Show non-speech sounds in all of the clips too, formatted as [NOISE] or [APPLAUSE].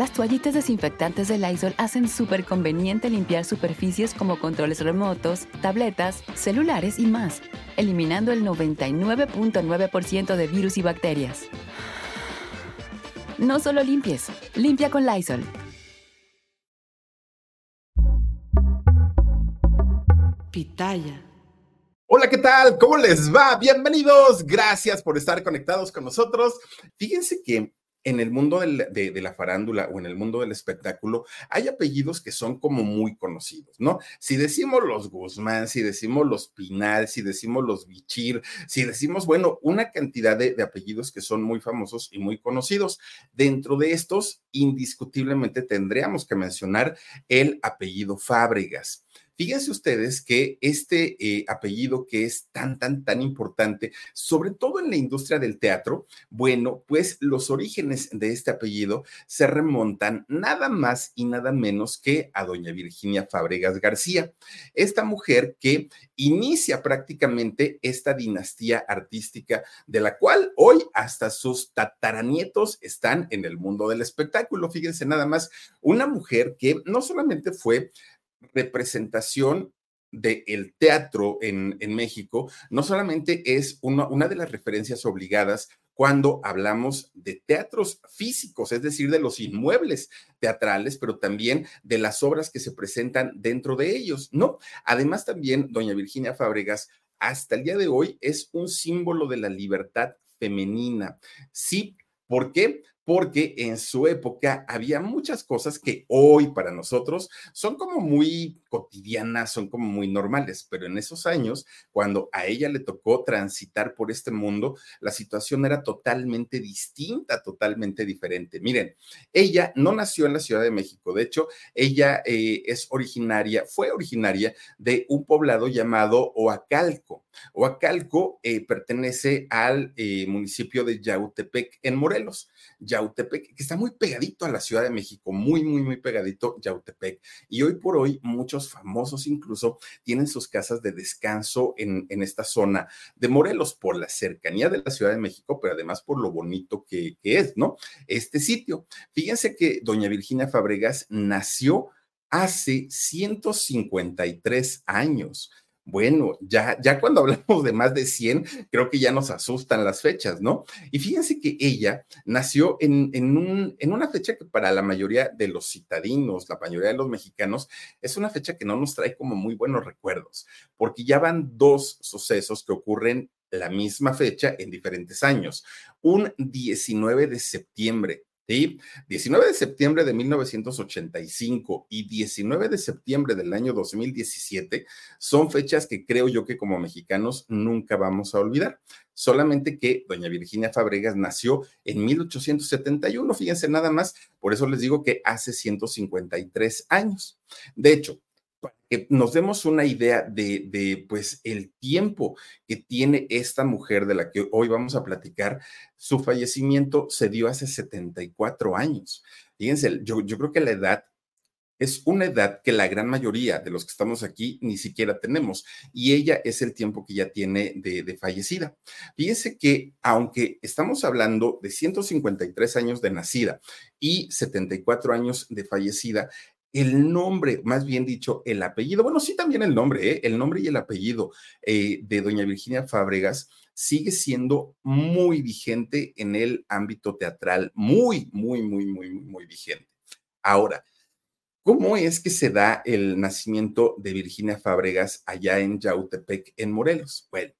Las toallitas desinfectantes de Lysol hacen súper conveniente limpiar superficies como controles remotos, tabletas, celulares y más, eliminando el 99.9% de virus y bacterias. No solo limpies, limpia con Lysol. Pitaya. Hola, ¿qué tal? ¿Cómo les va? Bienvenidos. Gracias por estar conectados con nosotros. Fíjense que en el mundo de, la farándula o en el mundo del espectáculo hay apellidos que son como muy conocidos, ¿no? Si decimos los Guzmán, si decimos los Pinal, si decimos los Bichir, si decimos, bueno, una cantidad de, de apellidos que son muy famosos y muy conocidos. Dentro de estos, indiscutiblemente tendríamos que mencionar el apellido Fábregas. Fíjense ustedes que este eh, apellido que es tan, tan, tan importante, sobre todo en la industria del teatro, bueno, pues los orígenes de este apellido se remontan nada más y nada menos que a doña Virginia Fabregas García, esta mujer que inicia prácticamente esta dinastía artística de la cual hoy hasta sus tataranietos están en el mundo del espectáculo. Fíjense nada más, una mujer que no solamente fue representación del teatro en, en, México no solamente es una, una de las referencias obligadas cuando hablamos de teatros físicos, es decir, de los inmuebles teatrales, pero también de las obras que se presentan dentro de ellos, ¿no? Además, también doña Virginia Fábregas, hasta el día de hoy, es un símbolo de la libertad femenina. Sí, ¿por qué? Porque en su época había muchas cosas que hoy para nosotros son como muy cotidianas, son como muy normales, pero en esos años, cuando a ella le tocó transitar por este mundo, la situación era totalmente distinta, totalmente diferente. Miren, ella no nació en la Ciudad de México, de hecho, ella eh, es originaria, fue originaria de un poblado llamado Oacalco. Oacalco eh, pertenece al eh, municipio de Yautepec en Morelos. Yautepec, que está muy pegadito a la Ciudad de México, muy, muy, muy pegadito Yautepec. Y hoy por hoy muchos famosos incluso tienen sus casas de descanso en, en esta zona de Morelos por la cercanía de la Ciudad de México, pero además por lo bonito que, que es, ¿no? Este sitio. Fíjense que doña Virginia Fabregas nació hace 153 años. Bueno, ya, ya cuando hablamos de más de 100, creo que ya nos asustan las fechas, ¿no? Y fíjense que ella nació en, en, un, en una fecha que para la mayoría de los citadinos, la mayoría de los mexicanos, es una fecha que no nos trae como muy buenos recuerdos, porque ya van dos sucesos que ocurren la misma fecha en diferentes años. Un 19 de septiembre 19 de septiembre de 1985 y 19 de septiembre del año 2017 son fechas que creo yo que como mexicanos nunca vamos a olvidar. Solamente que doña Virginia Fabregas nació en 1871, fíjense nada más, por eso les digo que hace 153 años. De hecho, para que nos demos una idea de, pues, el tiempo que tiene esta mujer de la que hoy vamos a platicar, su fallecimiento se dio hace 74 años. Fíjense, yo, creo que la edad es una edad que la gran mayoría de los que estamos aquí ni siquiera tenemos y ella es el tiempo que ya tiene de, de, fallecida. Fíjense que aunque estamos hablando de 153 años de nacida y 74 años de fallecida, el nombre, más bien dicho, el apellido, bueno, sí también el nombre, ¿eh? el nombre y el apellido eh, de doña Virginia Fábregas sigue siendo muy vigente en el ámbito teatral, muy, muy, muy, muy, muy vigente. Ahora, ¿cómo es que se da el nacimiento de Virginia Fábregas allá en Yautepec, en Morelos? Bueno,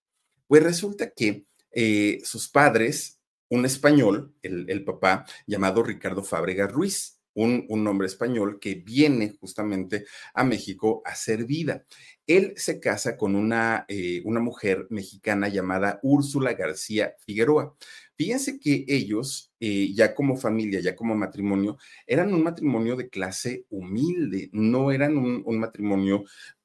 pues resulta que eh, sus padres, un español, el, el papá, llamado Ricardo Fábregas Ruiz, un, hombre español que viene justamente a México a ser vida. Él se casa con una, eh, una mujer mexicana llamada Úrsula García Figueroa. Fíjense que ellos, eh, ya como familia, ya como matrimonio, eran un matrimonio de clase humilde, no eran un matrimonio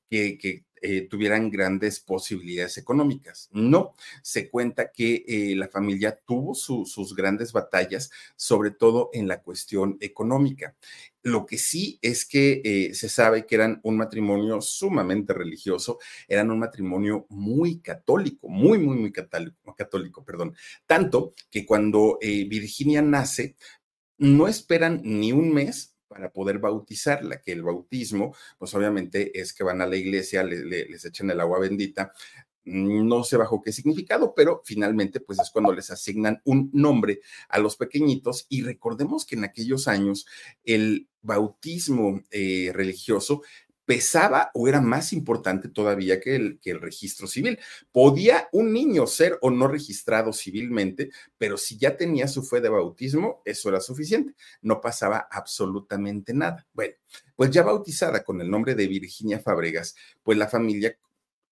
que, eh, tuvieran grandes posibilidades económicas. No, se cuenta que eh, la familia tuvo sus grandes batallas, sobre todo en la cuestión económica. Lo que sí es que eh, se sabe que eran un matrimonio sumamente religioso, eran un matrimonio muy católico, muy, muy, muy católico, católico perdón. Tanto que cuando Virginia nace, no esperan ni un mes para poder bautizarla, que el bautismo, pues obviamente es que van a la iglesia, les echan el agua bendita, no sé bajo qué significado, pero finalmente pues es cuando les asignan un nombre a los pequeñitos. Y recordemos que en aquellos años el bautismo eh, religioso pesaba o era más importante todavía que el, que el registro civil. Podía un niño ser o no registrado civilmente, pero si ya tenía su fe de bautismo, eso era suficiente. No pasaba absolutamente nada. Bueno, pues ya bautizada con el nombre de Virginia Fabregas, pues la familia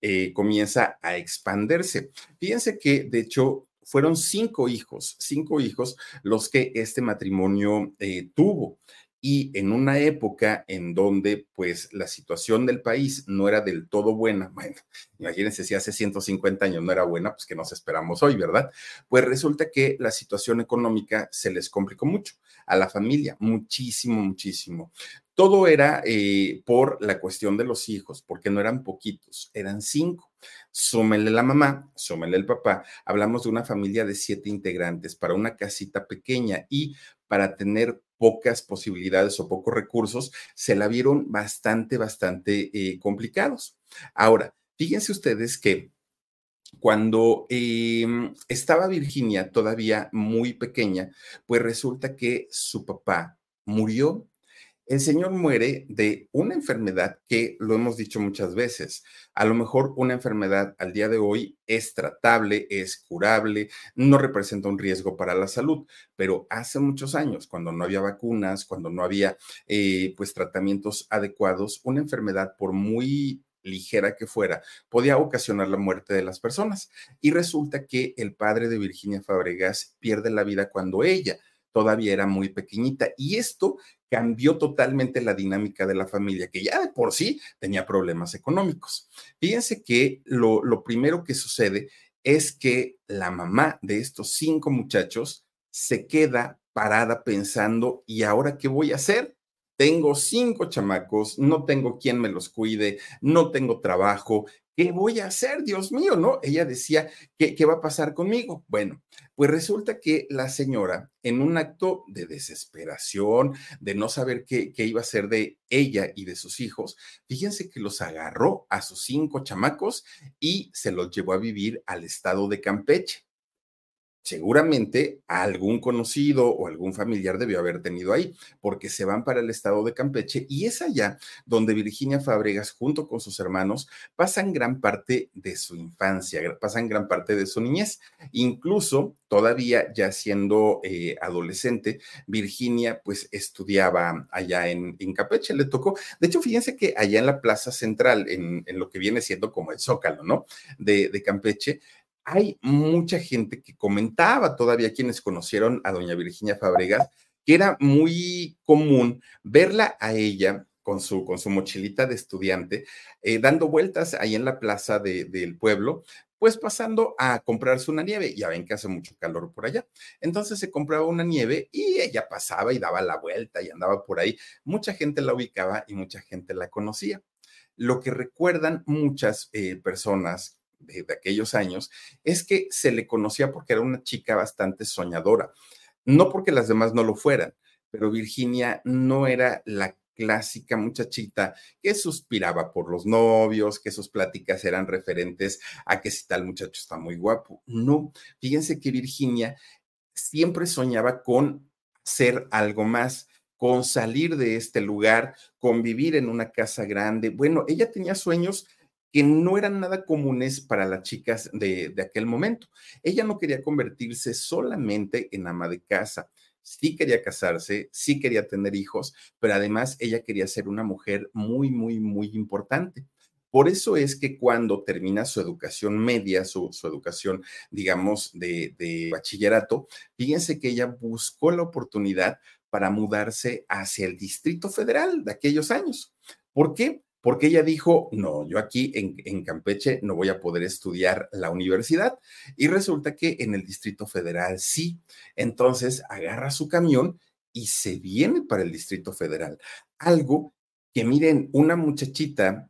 eh, comienza a expandirse. Fíjense que, de hecho, fueron cinco hijos, cinco hijos los que este matrimonio eh, tuvo y en una época en donde pues la situación del país no era del todo buena, [LAUGHS] bueno, imagínense si hace 150 años no era buena, pues que nos esperamos hoy, ¿verdad? Pues resulta que la situación económica se les complicó mucho a la familia, muchísimo, muchísimo. Todo era eh, por la cuestión de los hijos, porque no eran poquitos, eran cinco. Súmenle la mamá, súmenle el papá. Hablamos de una familia de siete integrantes para una casita pequeña y para tener pocas posibilidades o pocos recursos, se la vieron bastante, bastante eh, complicados. Ahora, fíjense ustedes que cuando em, estaba Virginia todavía muy pequeña, pues resulta que su papá murió el señor muere de una enfermedad que lo hemos dicho muchas veces. A lo mejor una enfermedad al día de hoy es tratable, es curable, no representa un riesgo para la salud, pero hace muchos años, cuando no había vacunas, cuando no había eh, pues tratamientos adecuados, una enfermedad por muy ligera que fuera, podía ocasionar la muerte de las personas. Y resulta que el padre de Virginia Fabregas pierde la vida cuando ella todavía era muy pequeñita. Y esto cambió totalmente la dinámica de la familia, que ya de por sí tenía problemas económicos. Fíjense que lo, lo primero que sucede es que la mamá de estos cinco muchachos se queda parada pensando, ¿y ahora qué voy a hacer? Tengo cinco chamacos, no tengo quien me los cuide, no tengo trabajo, ¿qué voy a hacer? Dios mío, ¿no? Ella decía, ¿qué, ¿qué, va a pasar conmigo? Bueno, pues resulta que la señora, en un acto de desesperación, de no saber qué, qué iba a hacer de ella y de sus hijos, fíjense que los agarró a sus cinco chamacos y se los llevó a vivir al estado de Campeche seguramente algún conocido o algún familiar debió haber tenido ahí, porque se van para el estado de Campeche y es allá donde Virginia Fabregas, junto con sus hermanos, pasan gran parte de su infancia, pasan gran parte de su niñez. Incluso todavía ya siendo eh, adolescente, Virginia pues estudiaba allá en, en, Campeche, le tocó, de hecho, fíjense que allá en la Plaza Central, en, en lo que viene siendo como el Zócalo, ¿no? De, de Campeche, hay mucha gente que comentaba todavía quienes conocieron a doña Virginia Fabregas, que era muy común verla a ella con su, con su mochilita de estudiante, eh, dando vueltas ahí en la plaza de, del pueblo, pues pasando a comprarse una nieve. Ya ven que hace mucho calor por allá. Entonces se compraba una nieve y ella pasaba y daba la vuelta y andaba por ahí. Mucha gente la ubicaba y mucha gente la conocía. Lo que recuerdan muchas eh, personas de, aquellos años, es que se le conocía porque era una chica bastante soñadora. No porque las demás no lo fueran, pero Virginia no era la clásica muchachita que suspiraba por los novios, que sus pláticas eran referentes a que si tal muchacho está muy guapo. No, fíjense que Virginia siempre soñaba con ser algo más, con salir de este lugar, con vivir en una casa grande. Bueno, ella tenía sueños que no eran nada comunes para las chicas de, aquel momento. Ella no quería convertirse solamente en ama de casa, sí quería casarse, sí quería tener hijos, pero además ella quería ser una mujer muy, muy, muy importante. Por eso es que cuando termina su educación media, su, educación, digamos, de, de bachillerato, fíjense que ella buscó la oportunidad para mudarse hacia el Distrito Federal de aquellos años. ¿Por qué? Porque ella dijo, no, yo aquí en, Campeche no voy a poder estudiar la universidad. Y resulta que en el Distrito Federal sí. Entonces agarra su camión y se viene para el Distrito Federal. Algo que miren, una muchachita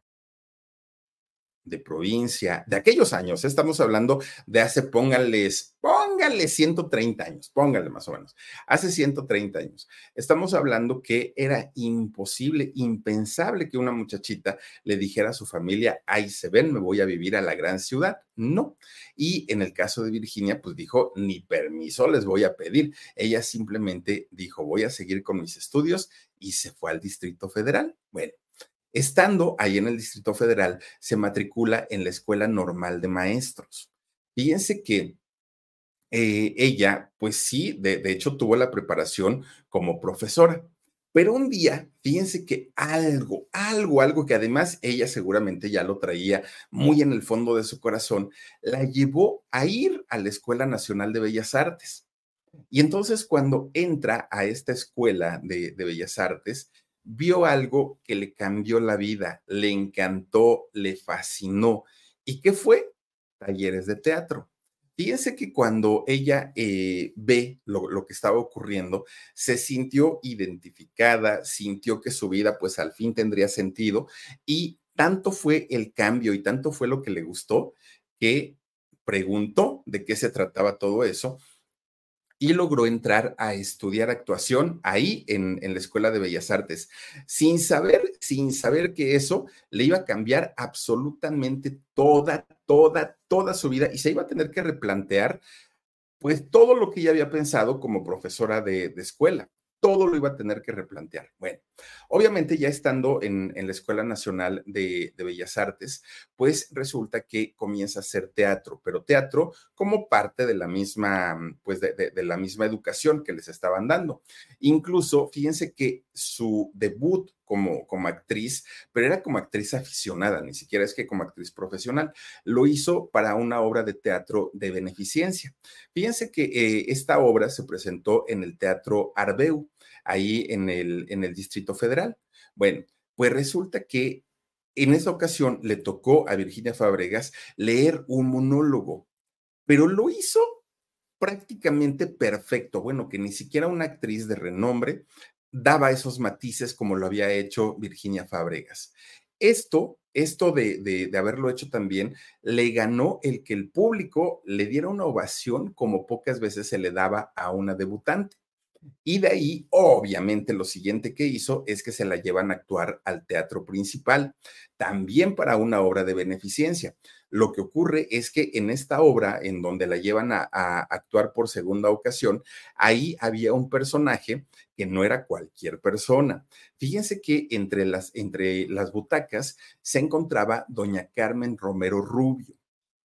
de provincia, de aquellos años, estamos hablando de hace, pónganles, pónganle 130 años, pónganle más o menos, hace 130 años. Estamos hablando que era imposible, impensable que una muchachita le dijera a su familia, ahí se ven, me voy a vivir a la gran ciudad. No. Y en el caso de Virginia, pues dijo, ni permiso les voy a pedir. Ella simplemente dijo, voy a seguir con mis estudios y se fue al Distrito Federal. Bueno, Estando ahí en el Distrito Federal, se matricula en la Escuela Normal de Maestros. Fíjense que eh, ella, pues sí, de, de hecho tuvo la preparación como profesora. Pero un día, fíjense que algo, algo, algo que además ella seguramente ya lo traía muy en el fondo de su corazón, la llevó a ir a la Escuela Nacional de Bellas Artes. Y entonces cuando entra a esta escuela de, de Bellas Artes, vio algo que le cambió la vida, le encantó, le fascinó. ¿Y qué fue? Talleres de teatro. Fíjense que cuando ella eh, ve lo, lo, que estaba ocurriendo, se sintió identificada, sintió que su vida pues al fin tendría sentido y tanto fue el cambio y tanto fue lo que le gustó que preguntó de qué se trataba todo eso y logró entrar a estudiar actuación ahí en, en, la Escuela de Bellas Artes, sin saber, sin saber que eso le iba a cambiar absolutamente toda, toda, toda su vida y se iba a tener que replantear pues todo lo que ella había pensado como profesora de, de escuela todo lo iba a tener que replantear. Bueno, obviamente ya estando en, la Escuela Nacional de, Bellas Artes, pues resulta que comienza a hacer teatro, pero teatro como parte de la misma, pues de, de la misma educación que les estaban dando. Incluso, fíjense que su debut como, como actriz, pero era como actriz aficionada, ni siquiera es que como actriz profesional. Lo hizo para una obra de teatro de beneficencia. Fíjense que eh, esta obra se presentó en el Teatro Arbeu, ahí en el, en el Distrito Federal. Bueno, pues resulta que en esa ocasión le tocó a Virginia Fabregas leer un monólogo, pero lo hizo prácticamente perfecto. Bueno, que ni siquiera una actriz de renombre daba esos matices como lo había hecho Virginia Fábregas. Esto, esto de, de, haberlo hecho también, le ganó el que el público le diera una ovación como pocas veces se le daba a una debutante. Y de ahí, obviamente, lo siguiente que hizo es que se la llevan a actuar al teatro principal, también para una obra de beneficencia. Lo que ocurre es que en esta obra, en donde la llevan a, actuar por segunda ocasión, ahí había un personaje que no era cualquier persona. Fíjense que entre las, entre las butacas se encontraba doña Carmen Romero Rubio.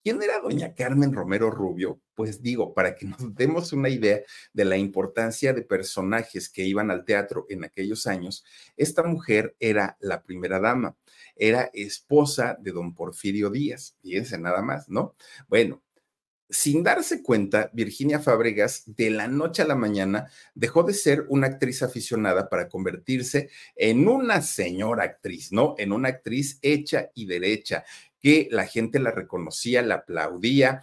¿Quién era doña Carmen Romero Rubio? Pues digo, para que [LAUGHS] nos demos una idea de la importancia de personajes que iban al teatro en aquellos años, esta mujer era la primera dama era esposa de don Porfirio Díaz. Fíjense nada más, ¿no? Bueno, sin darse cuenta, Virginia Fábregas de la noche a la mañana dejó de ser una actriz aficionada para convertirse en una señora actriz, ¿no? En una actriz hecha y derecha, que la gente la reconocía, la aplaudía.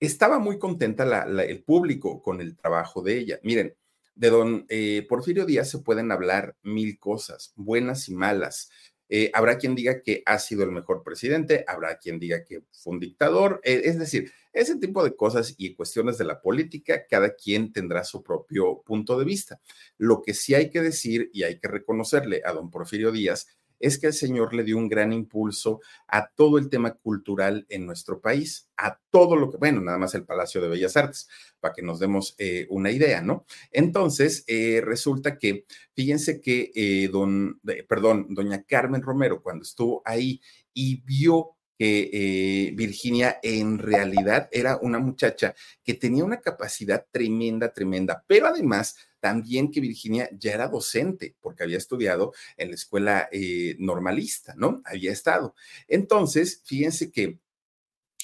Estaba muy contenta el público con el trabajo de ella. Miren, de don eh, Porfirio Díaz se pueden hablar mil cosas, buenas y malas Eh, habrá quien diga que ha sido el mejor presidente, habrá quien diga que fue un dictador, eh, es decir, ese tipo de cosas y cuestiones de la política, cada quien tendrá su propio punto de vista. Lo que sí hay que decir y hay que reconocerle a don Porfirio Díaz es que el Señor le dio un gran impulso a todo el tema cultural en nuestro país, a todo lo que, bueno, nada más el Palacio de Bellas Artes, para que nos demos eh, una idea, ¿no? Entonces, eh, resulta que, fíjense que eh, don, perdón, doña Carmen Romero, cuando estuvo ahí y vio que Virginia en realidad era una muchacha que tenía una capacidad tremenda, tremenda, pero además también que Virginia ya era docente, porque había estudiado en la escuela eh, normalista, ¿no? Había estado. Entonces, fíjense que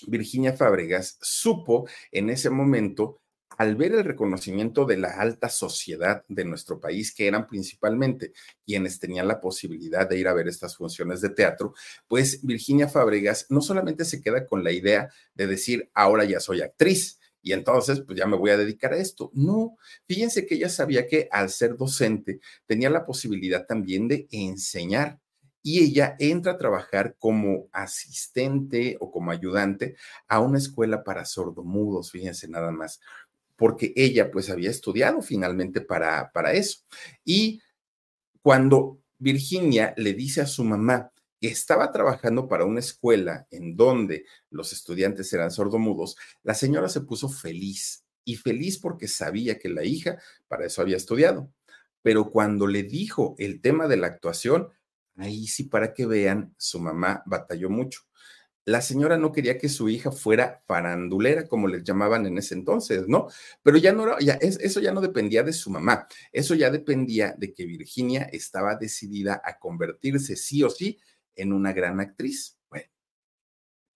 Virginia Fábregas supo en ese momento al ver el reconocimiento de la alta sociedad de nuestro país, que eran principalmente quienes tenían la posibilidad de ir a ver estas funciones de teatro, pues Virginia Fábregas no solamente se queda con la idea de decir, ahora ya soy actriz, y entonces pues ya me voy a dedicar a esto. No, fíjense que ella sabía que al ser docente tenía la posibilidad también de enseñar y ella entra a trabajar como asistente o como ayudante a una escuela para sordomudos, fíjense nada más, porque ella pues había estudiado finalmente para, para eso. Y cuando Virginia le dice a su mamá, que estaba trabajando para una escuela en donde los estudiantes eran sordomudos, la señora se puso feliz y feliz porque sabía que la hija para eso había estudiado. Pero cuando le dijo el tema de la actuación, ahí sí para que vean, su mamá batalló mucho. La señora no quería que su hija fuera farandulera, como les llamaban en ese entonces, ¿no? Pero ya no, ya, eso ya no dependía de su mamá, eso ya dependía de que Virginia estaba decidida a convertirse sí o sí en una gran actriz.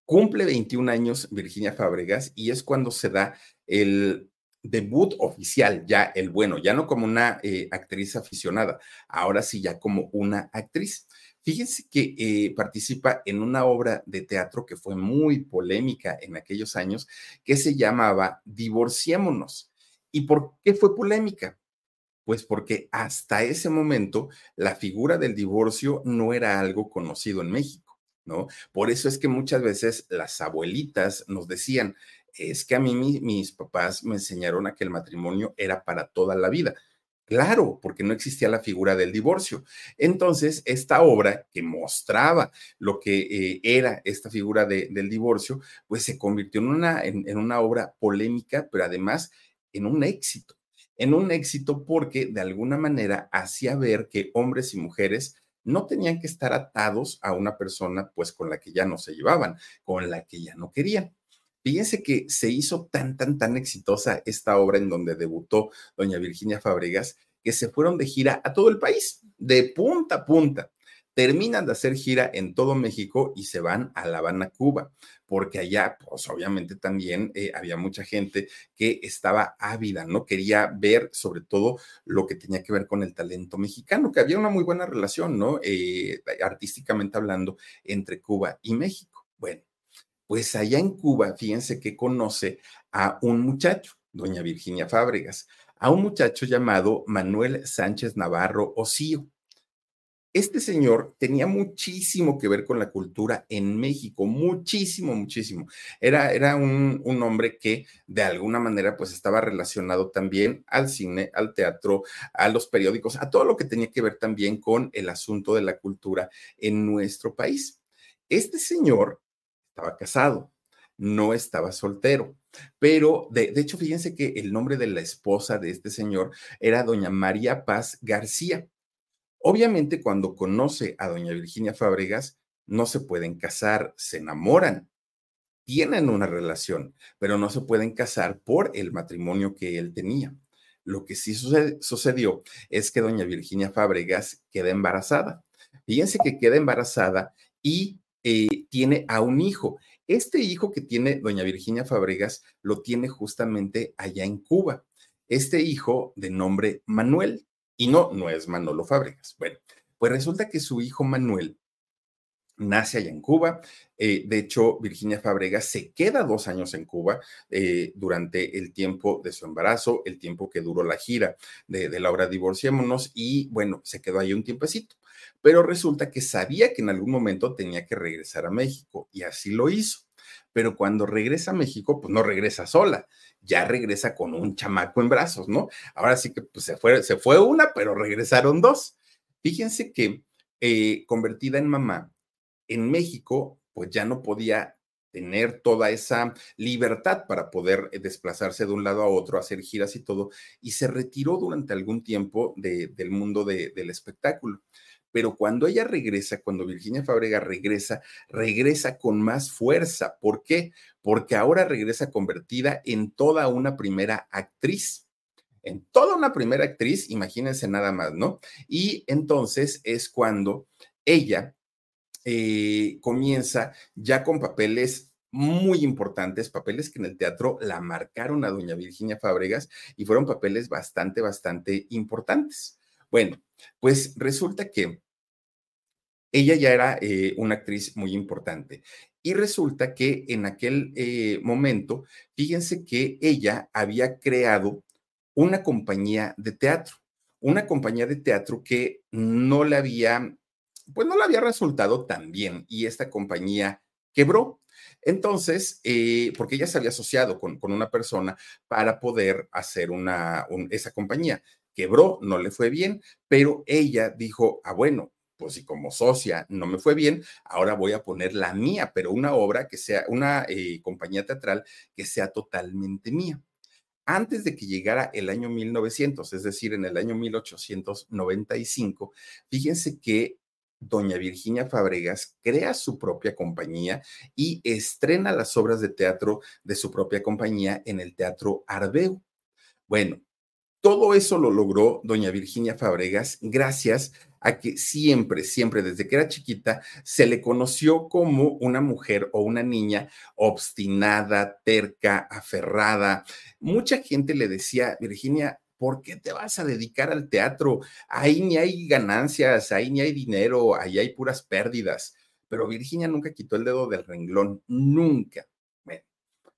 Cumple 21 años Virginia Fábregas y es cuando se da el debut oficial, ya el bueno, ya no como una eh, actriz aficionada, ahora sí ya como una actriz. Fíjense que eh, participa en una obra de teatro que fue muy polémica en aquellos años, que se llamaba Divorciémonos. ¿Y por qué fue polémica? Pues porque hasta ese momento la figura del divorcio no era algo conocido en México, ¿no? Por eso es que muchas veces las abuelitas nos decían, es que a mí mis papás me enseñaron a que el matrimonio era para toda la vida. Claro, porque no existía la figura del divorcio. Entonces, esta obra que mostraba lo que eh, era esta figura del divorcio, pues se convirtió en una, en una obra polémica, pero además en un éxito en un éxito porque de alguna manera hacía ver que hombres y mujeres no tenían que estar atados a una persona pues con la que ya no se llevaban, con la que ya no querían. Fíjense que se hizo tan, tan, tan exitosa esta obra en donde debutó doña Virginia Fabregas, que se fueron de gira a todo el país, de punta a punta terminan de hacer gira en todo México y se van a La Habana, Cuba, porque allá, pues obviamente también eh, había mucha gente que estaba ávida, ¿no? Quería ver sobre todo lo que tenía que ver con el talento mexicano, que había una muy buena relación, ¿no? Eh, artísticamente hablando, entre Cuba y México. Bueno, pues allá en Cuba, fíjense que conoce a un muchacho, doña Virginia Fábregas, a un muchacho llamado Manuel Sánchez Navarro Ocío. Este señor tenía muchísimo que ver con la cultura en México, muchísimo, muchísimo. Era, era un, un, hombre que de alguna manera pues estaba relacionado también al cine, al teatro, a los periódicos, a todo lo que tenía que ver también con el asunto de la cultura en nuestro país. Este señor estaba casado, no estaba soltero. Pero de, de, hecho, fíjense que el nombre de la esposa de este señor era doña María Paz García. Obviamente, cuando conoce a doña Virginia Fábregas, no se pueden casar, se enamoran, tienen una relación, pero no se pueden casar por el matrimonio que él tenía. Lo que sí sucedió es que doña Virginia Fábregas queda embarazada. Fíjense que queda embarazada y eh, tiene a un hijo. Este hijo que tiene doña Virginia Fábregas lo tiene justamente allá en Cuba. Este hijo de nombre Manuel. Y no, no es Manolo Fábregas. Bueno, pues resulta que su hijo Manuel nace allá en Cuba. Eh, de hecho, Virginia Fabrega se queda dos años en Cuba eh, durante el tiempo de su embarazo, el tiempo que duró la gira de, de la obra Divorciémonos y bueno, se quedó ahí un tiempecito. Pero resulta que sabía que en algún momento tenía que regresar a México y así lo hizo. Pero cuando regresa a México, pues no regresa sola, ya regresa con un chamaco en brazos, ¿no? Ahora sí que pues, se, fue, se fue una, pero regresaron dos. Fíjense que eh, convertida en mamá, en México, pues ya no podía tener toda esa libertad para poder eh, desplazarse de un lado a otro, hacer giras y todo, y se retiró durante algún tiempo del mundo del espectáculo. Pero cuando ella regresa, cuando Virginia Fabrega regresa, regresa con más fuerza. ¿Por qué? Porque ahora regresa convertida en toda una primera actriz en toda una primera actriz, imagínense nada más, ¿no? Y entonces es cuando ella eh, comienza ya con papeles muy importantes, papeles que en el teatro la marcaron a doña Virginia Fábregas y fueron papeles bastante, bastante importantes. Bueno, pues resulta que ella ya era eh, una actriz muy importante y resulta que en aquel eh, momento, fíjense que ella había creado una compañía de teatro, una compañía de teatro que no le había pues no le había resultado tan bien y esta compañía quebró. Entonces, eh, porque ella se había asociado con, con, una persona para poder hacer una, esa compañía. Quebró, no le fue bien, pero ella dijo, ah, bueno, pues si como socia no me fue bien, ahora voy a poner la mía, pero una obra que sea, una eh, compañía teatral que sea totalmente mía. Antes de que llegara el año 1900, es decir, en el año 1895, fíjense que doña Virginia Fabregas crea su propia compañía y estrena las obras de teatro de su propia compañía en el Teatro Ardeu. Bueno, todo eso lo logró doña Virginia Fabregas gracias a que siempre, siempre desde que era chiquita, se le conoció como una mujer o una niña obstinada, terca, aferrada. Mucha gente le decía, Virginia, ¿por qué te vas a dedicar al teatro? Ahí ni hay ganancias, ahí ni hay dinero, ahí hay puras pérdidas. Pero Virginia nunca quitó el dedo del renglón, nunca. Bueno,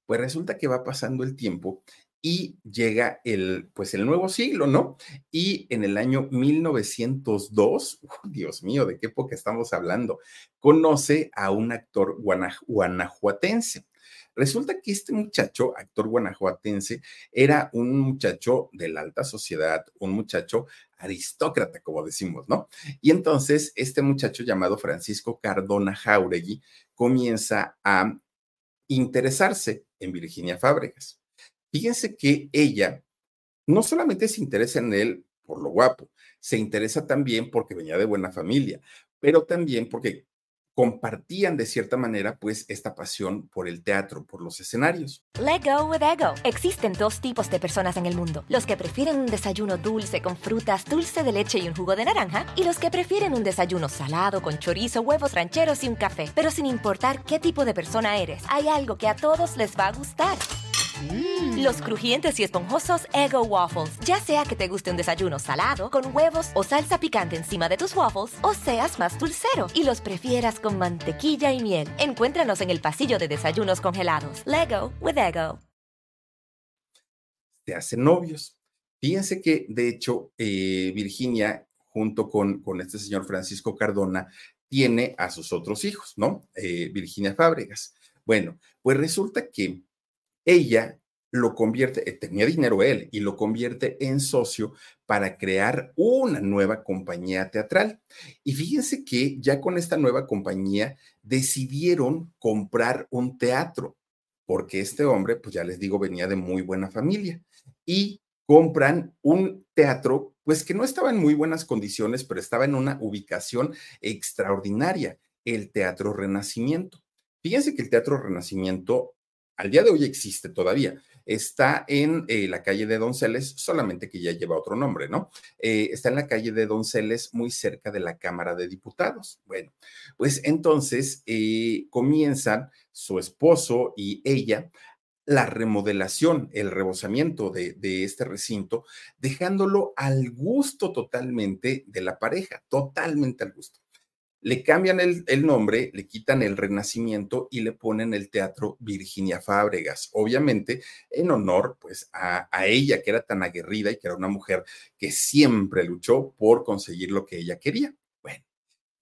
pues resulta que va pasando el tiempo y llega el, pues el nuevo siglo, ¿no? Y en el año 1902, [LAUGHS] Dios mío, ¿de qué época estamos hablando? Conoce a un actor guanajuatense. Resulta que este muchacho, actor guanajuatense, era un muchacho de la alta sociedad, un muchacho aristócrata, como decimos, ¿no? Y entonces este muchacho llamado Francisco Cardona Jauregui comienza a interesarse en Virginia Fábregas. Fíjense que ella no solamente se interesa en él por lo guapo, se interesa también porque venía de buena familia, pero también porque compartían de cierta manera pues esta pasión por el teatro, por los escenarios. Let go with ego. Existen dos tipos de personas en el mundo, los que prefieren un desayuno dulce con frutas, dulce de leche y un jugo de naranja, y los que prefieren un desayuno salado con chorizo, huevos rancheros y un café. Pero sin importar qué tipo de persona eres, hay algo que a todos les va a gustar. Los crujientes y esponjosos Ego Waffles. Ya sea que te guste un desayuno salado, con huevos o salsa picante encima de tus waffles, o seas más dulcero y los prefieras con mantequilla y miel. Encuéntranos en el pasillo de desayunos congelados. Lego with Ego. Se hacen novios. Fíjense que, de hecho, eh, Virginia, junto con, con este señor Francisco Cardona, tiene a sus otros hijos, ¿no? Eh, Virginia Fábregas. Bueno, pues resulta que ella lo convierte, eh, tenía dinero él, y lo convierte en socio para crear una nueva compañía teatral. Y fíjense que ya con esta nueva compañía decidieron comprar un teatro, porque este hombre, pues ya les digo, venía de muy buena familia. Y compran un teatro, pues que no estaba en muy buenas condiciones, pero estaba en una ubicación extraordinaria, el Teatro Renacimiento. Fíjense que el Teatro Renacimiento al día de hoy existe todavía. Está en eh, la calle de Donceles, solamente que ya lleva otro nombre, ¿no? Eh, está en la calle de Donceles, muy cerca de la Cámara de Diputados. Bueno, pues entonces eh, comienzan su esposo y ella la remodelación, el rebosamiento de, de, este recinto, dejándolo al gusto totalmente de la pareja, totalmente al gusto. Le cambian el, nombre, le quitan el Renacimiento y le ponen el Teatro Virginia Fábregas, obviamente en honor pues a, a, ella que era tan aguerrida y que era una mujer que siempre luchó por conseguir lo que ella quería. Bueno,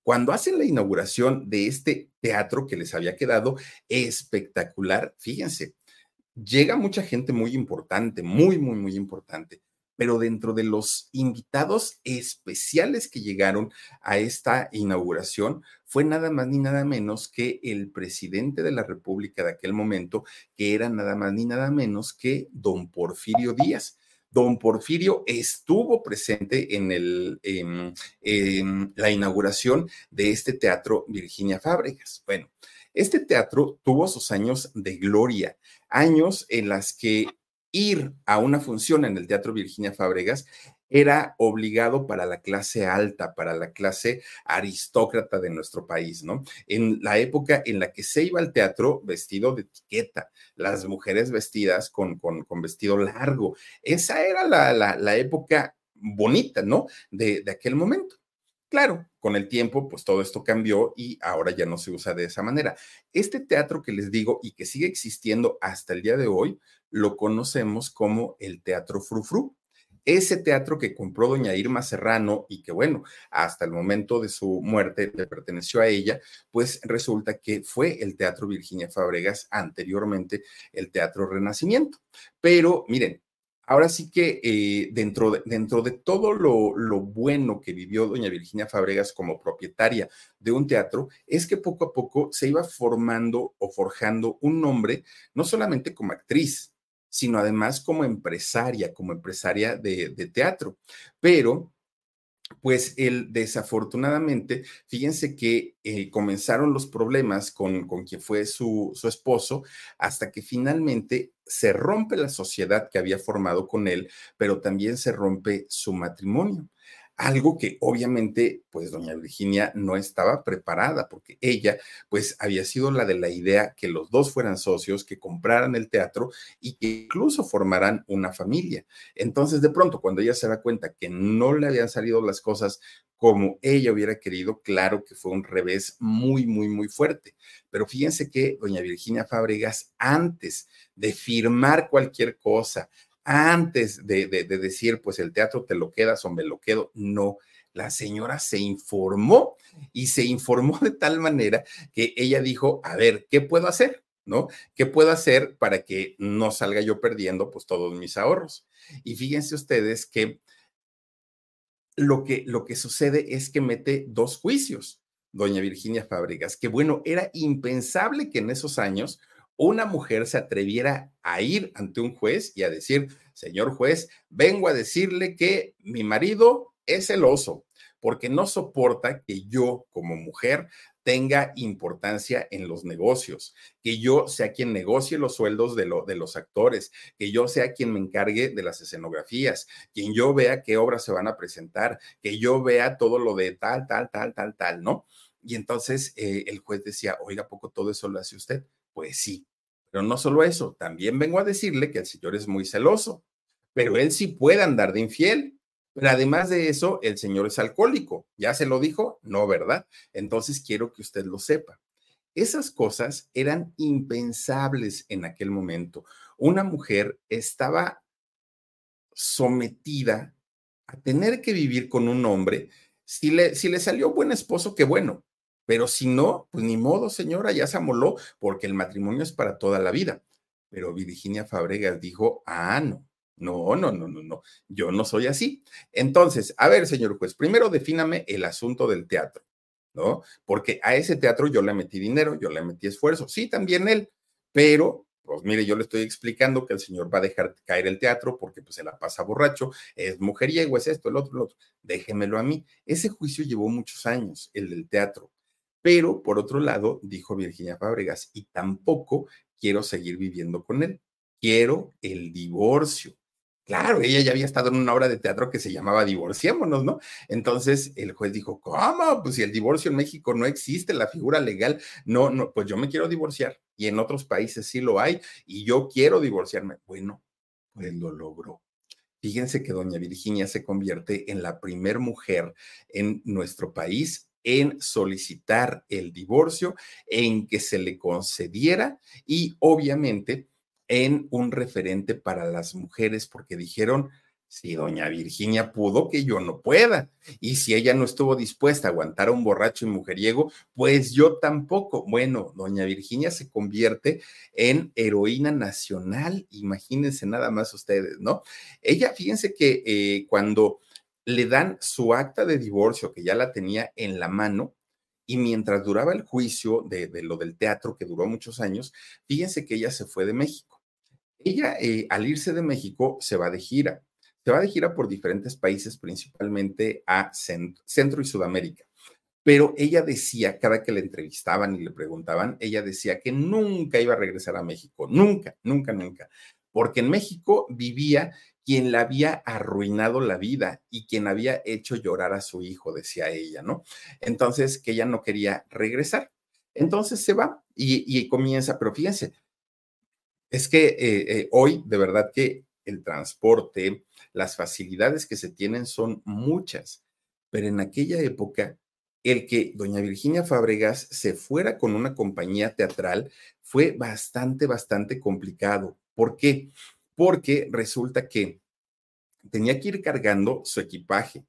cuando hacen la inauguración de este teatro que les había quedado espectacular, fíjense, llega mucha gente muy importante, muy, muy, muy importante pero dentro de los invitados especiales que llegaron a esta inauguración fue nada más ni nada menos que el presidente de la República de aquel momento, que era nada más ni nada menos que don Porfirio Díaz. Don Porfirio estuvo presente en, el, la inauguración de este teatro Virginia Fábregas. Bueno, este teatro tuvo sus años de gloria, años en las que ir a una función en el Teatro Virginia Fábregas era obligado para la clase alta, para la clase aristócrata de nuestro país, ¿no? En la época en la que se iba al teatro vestido de etiqueta, las mujeres vestidas con, con, vestido largo, esa era la, la, época bonita, ¿no? De, de aquel momento. Claro, con el tiempo, pues todo esto cambió y ahora ya no se usa de esa manera. Este teatro que les digo y que sigue existiendo hasta el día de hoy, lo conocemos como el Teatro Frufru. Ese teatro que compró doña Irma Serrano y que bueno, hasta el momento de su muerte le perteneció a ella, pues resulta que fue el Teatro Virginia Fabregas, anteriormente el Teatro Renacimiento. Pero miren, ahora sí que eh, dentro, de, dentro de todo lo, lo, bueno que vivió doña Virginia Fabregas como propietaria de un teatro, es que poco a poco se iba formando o forjando un nombre, no solamente como actriz, sino además como empresaria, como empresaria de, teatro. Pero pues él desafortunadamente, fíjense que eh, comenzaron los problemas con, con quien fue su, su, esposo, hasta que finalmente se rompe la sociedad que había formado con él, pero también se rompe su matrimonio algo que obviamente pues doña Virginia no estaba preparada porque ella pues había sido la de la idea que los dos fueran socios, que compraran el teatro y que incluso formaran una familia. Entonces de pronto cuando ella se da cuenta que no le habían salido las cosas como ella hubiera querido, claro que fue un revés muy, muy, muy fuerte. Pero fíjense que doña Virginia Fábregas, antes de firmar cualquier cosa, antes de, decir, pues el teatro te lo quedas o me lo quedo, no. La señora se informó y se informó de tal manera que ella dijo, a ver, ¿qué puedo hacer? ¿No? ¿Qué puedo hacer para que no salga yo perdiendo pues todos mis ahorros? Y fíjense ustedes que lo que, lo que sucede es que mete dos juicios, doña Virginia Fábregas, que bueno, era impensable que en esos años una mujer se atreviera a ir ante un juez y a decir, señor juez, vengo a decirle que mi marido es celoso porque no soporta que yo como mujer tenga importancia en los negocios, que yo sea quien negocie los sueldos de, los actores, que yo sea quien me encargue de las escenografías, quien yo vea qué obras se van a presentar, que yo vea todo lo de tal, tal, tal, tal, tal, ¿no? Y entonces eh, el juez decía, oiga, poco todo eso lo hace usted? Pues sí, pero no solo eso, también vengo a decirle que el señor es muy celoso, pero él sí puede andar de infiel. Pero además de eso, el señor es alcohólico. ¿Ya se lo dijo? No, ¿verdad? Entonces quiero que usted lo sepa. Esas cosas eran impensables en aquel momento. Una mujer estaba sometida a tener que vivir con un hombre. Si le, si le salió buen esposo, qué bueno, pero si no, pues ni modo, señora, ya se amoló, porque el matrimonio es para toda la vida. Pero Virginia Fabregas dijo, ah, no, no, no, no, no, no, yo no soy así. Entonces, a ver, señor juez, primero defíname el asunto del teatro, ¿no? Porque a ese teatro yo le metí dinero, yo le metí esfuerzo, sí, también él, pero pues mire, yo le estoy explicando que el señor va a dejar caer el teatro porque pues se la pasa borracho, es mujeriego, es esto, el otro, el otro. Déjemelo a mí. Ese juicio llevó muchos años, el del teatro. Pero por otro lado, dijo Virginia Fábregas, y tampoco quiero seguir viviendo con él. Quiero el divorcio. Claro, ella ya había estado en una obra de teatro que se llamaba Divorciémonos, ¿no? Entonces el juez dijo, ¿cómo? Pues si el divorcio en México no existe, la figura legal, no, no, pues yo me quiero divorciar y en otros países sí lo hay y yo quiero divorciarme. Bueno, pues lo logró. Fíjense que doña Virginia se convierte en la primer mujer en nuestro país en solicitar el divorcio, en que se le concediera y obviamente en un referente para las mujeres, porque dijeron, si doña Virginia pudo, que yo no pueda. Y si ella no estuvo dispuesta a aguantar a un borracho y mujeriego, pues yo tampoco. Bueno, doña Virginia se convierte en heroína nacional. Imagínense nada más ustedes, ¿no? Ella, fíjense que eh, cuando le dan su acta de divorcio, que ya la tenía en la mano, y mientras duraba el juicio de, lo del teatro, que duró muchos años, fíjense que ella se fue de México. Ella, eh, al irse de México, se va de gira se va de gira por diferentes países, principalmente a Centro y Sudamérica. Pero ella decía, cada que le entrevistaban y le preguntaban, ella decía que nunca iba a regresar a México, nunca, nunca, nunca, porque en México vivía quien le había arruinado la vida y quien había hecho llorar a su hijo, decía ella, ¿no? Entonces, que ella no quería regresar. Entonces se va y, comienza, pero fíjense, es que eh, eh, hoy de verdad que el transporte, las facilidades que se tienen son muchas, pero en aquella época el que doña Virginia Fábregas se fuera con una compañía teatral fue bastante, bastante complicado. ¿Por qué? Porque resulta que tenía que ir cargando su equipaje,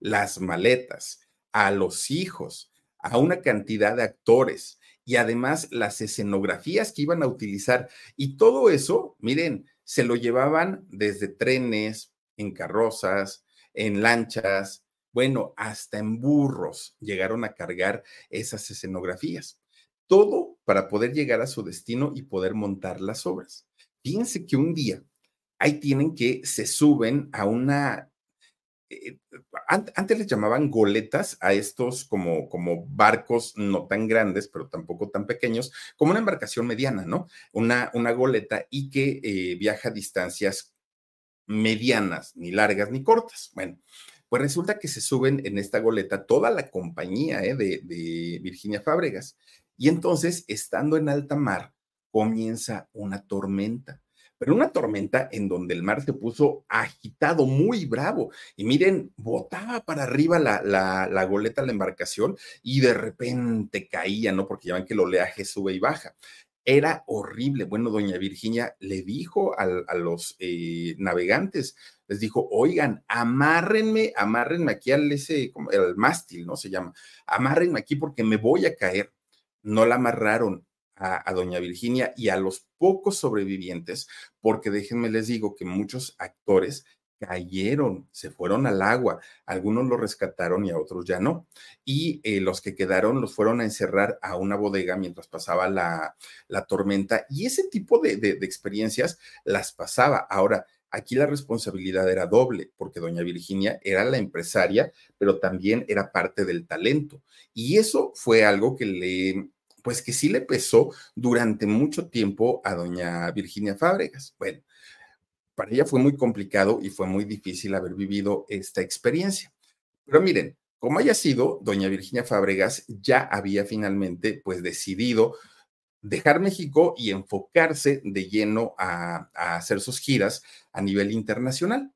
las maletas, a los hijos, a una cantidad de actores y además las escenografías que iban a utilizar. Y todo eso, miren, se lo llevaban desde trenes, en carrozas, en lanchas, bueno, hasta en burros llegaron a cargar esas escenografías. Todo para poder llegar a su destino y poder montar las obras. Fíjense que un día ahí tienen que se suben a una eh, antes les llamaban goletas a estos como, como barcos no tan grandes, pero tampoco tan pequeños, como una embarcación mediana, ¿no? Una, una goleta y que eh, viaja a distancias medianas, ni largas ni cortas. Bueno, pues resulta que se suben en esta goleta toda la compañía ¿eh? de, de Virginia Fábregas. Y entonces, estando en alta mar, comienza una tormenta pero una tormenta en donde el mar se puso agitado, muy bravo. Y miren, botaba para arriba la, la, goleta, la embarcación, y de repente caía, ¿no? Porque ya ven que el oleaje sube y baja. Era horrible. Bueno, doña Virginia le dijo a los eh, navegantes, les dijo, oigan, amárrenme, amárrenme aquí al, ese, el mástil, ¿no? Se llama, amárrenme aquí porque me voy a caer. No la amarraron, a, doña Virginia y a los pocos sobrevivientes, porque déjenme les digo que muchos actores cayeron, se fueron al agua, algunos lo rescataron y a otros ya no. Y eh, los que quedaron los fueron a encerrar a una bodega mientras pasaba la, la tormenta y ese tipo de, de, de experiencias las pasaba. Ahora, aquí la responsabilidad era doble, porque doña Virginia era la empresaria, pero también era parte del talento. Y eso fue algo que le pues que sí le pesó durante mucho tiempo a doña Virginia Fábregas. Bueno, para ella fue muy complicado y fue muy difícil haber vivido esta experiencia. Pero miren, como haya sido, doña Virginia Fábregas ya había finalmente pues decidido dejar México y enfocarse de lleno a, a hacer sus giras a nivel internacional.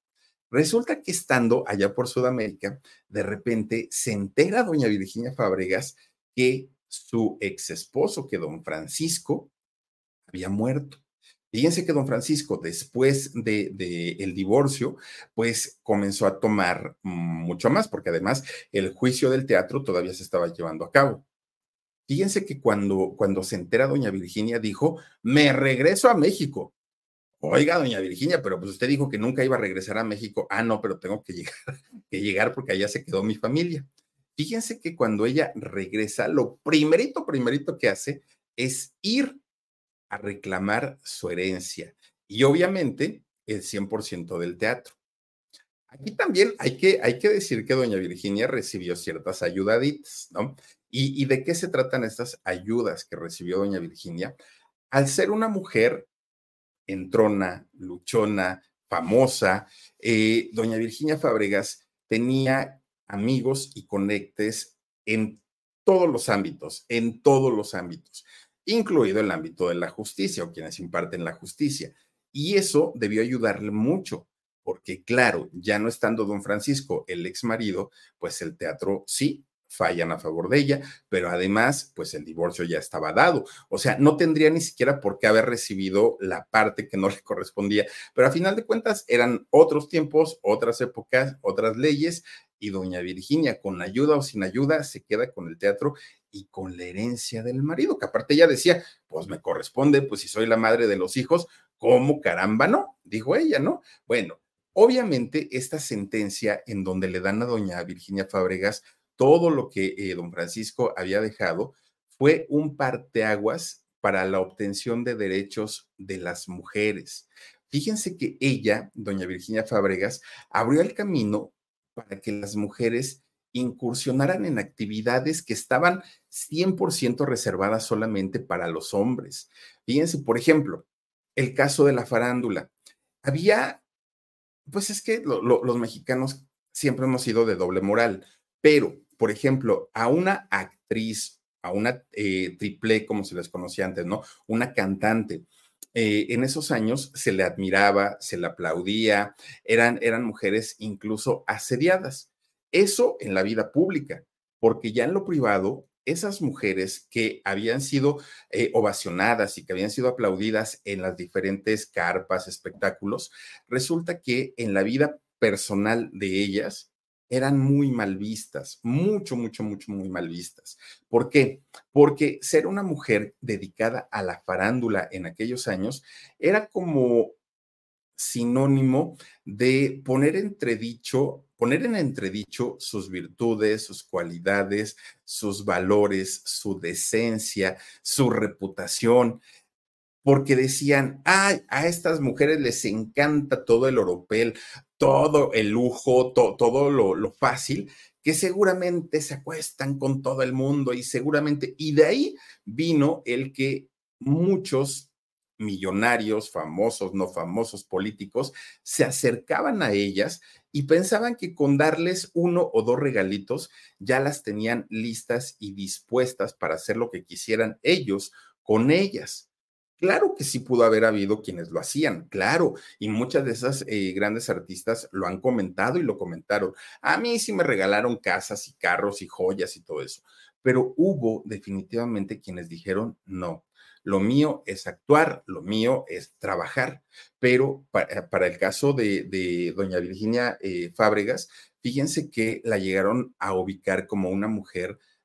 Resulta que estando allá por Sudamérica, de repente se entera doña Virginia Fábregas que su ex esposo, que don Francisco, había muerto. Fíjense que don Francisco, después de, el divorcio, pues comenzó a tomar mucho más, porque además el juicio del teatro todavía se estaba llevando a cabo. Fíjense que cuando, cuando se entera doña Virginia dijo, me regreso a México. Oiga, doña Virginia, pero pues usted dijo que nunca iba a regresar a México. Ah, no, pero tengo que llegar, [LAUGHS] que llegar porque allá se quedó mi familia. Fíjense que cuando ella regresa, lo primerito, primerito que hace es ir a reclamar su herencia y obviamente el 100% del teatro. Aquí también hay que, hay que decir que doña Virginia recibió ciertas ayudaditas, ¿no? ¿Y, de qué se tratan estas ayudas que recibió doña Virginia? Al ser una mujer entrona, luchona, famosa, eh, doña Virginia Fábregas tenía amigos y conectes en todos los ámbitos, en todos los ámbitos, incluido el ámbito de la justicia o quienes imparten la justicia. Y eso debió ayudarle mucho, porque claro, ya no estando don Francisco, el ex marido, pues el teatro sí fallan a favor de ella, pero además, pues el divorcio ya estaba dado. O sea, no tendría ni siquiera por qué haber recibido la parte que no le correspondía, pero a final de cuentas eran otros tiempos, otras épocas, otras leyes, y doña Virginia, con ayuda o sin ayuda, se queda con el teatro y con la herencia del marido, que aparte ella decía, pues me corresponde, pues si soy la madre de los hijos, ¿cómo caramba no? Dijo ella, ¿no? Bueno, obviamente esta sentencia en donde le dan a doña Virginia Fábregas todo lo que eh, don Francisco había dejado, fue un parteaguas para la obtención de derechos de las mujeres. Fíjense que ella, doña Virginia Fábregas, abrió el camino para que las mujeres incursionaran en actividades que estaban 100% reservadas solamente para los hombres. Fíjense, por ejemplo, el caso de la farándula. Había, pues es que los mexicanos siempre hemos sido de doble moral, pero, por ejemplo, a una actriz, a una eh, triple, como se les conocía antes, ¿no? Una cantante, eh, en esos años se le admiraba, se le aplaudía, eran, eran mujeres incluso asediadas. Eso en la vida pública, porque ya en lo privado, esas mujeres que habían sido eh, ovacionadas y que habían sido aplaudidas en las diferentes carpas, espectáculos, resulta que en la vida personal de ellas, eran muy mal vistas, mucho, mucho, mucho, muy mal vistas. ¿Por qué? Porque ser una mujer dedicada a la farándula en aquellos años era como sinónimo de poner entredicho, poner en entredicho sus virtudes, sus cualidades, sus valores, su decencia, su reputación porque decían, ay, a estas mujeres les encanta todo el oropel, todo el lujo, todo lo, lo fácil, que seguramente se acuestan con todo el mundo y seguramente, y de ahí vino el que muchos millonarios, famosos, no famosos políticos, se acercaban a ellas y pensaban que con darles uno o dos regalitos ya las tenían listas y dispuestas para hacer lo que quisieran ellos con ellas. Claro que sí pudo haber habido quienes lo hacían, claro, y muchas de esas eh, grandes artistas lo han comentado y lo comentaron. A mí sí me regalaron casas y carros y joyas y todo eso, pero hubo definitivamente quienes dijeron no. Lo mío es actuar, lo mío es trabajar, pero para, el caso de, doña Virginia eh, Fábregas, fíjense que la llegaron a ubicar como una mujer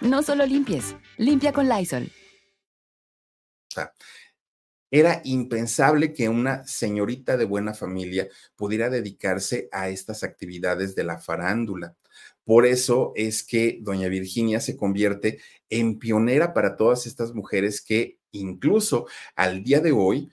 No solo limpies, limpia con Lysol. Era impensable que una señorita de buena familia pudiera dedicarse a estas actividades de la farándula. Por eso es que doña Virginia se convierte en pionera para todas estas mujeres que incluso al día de hoy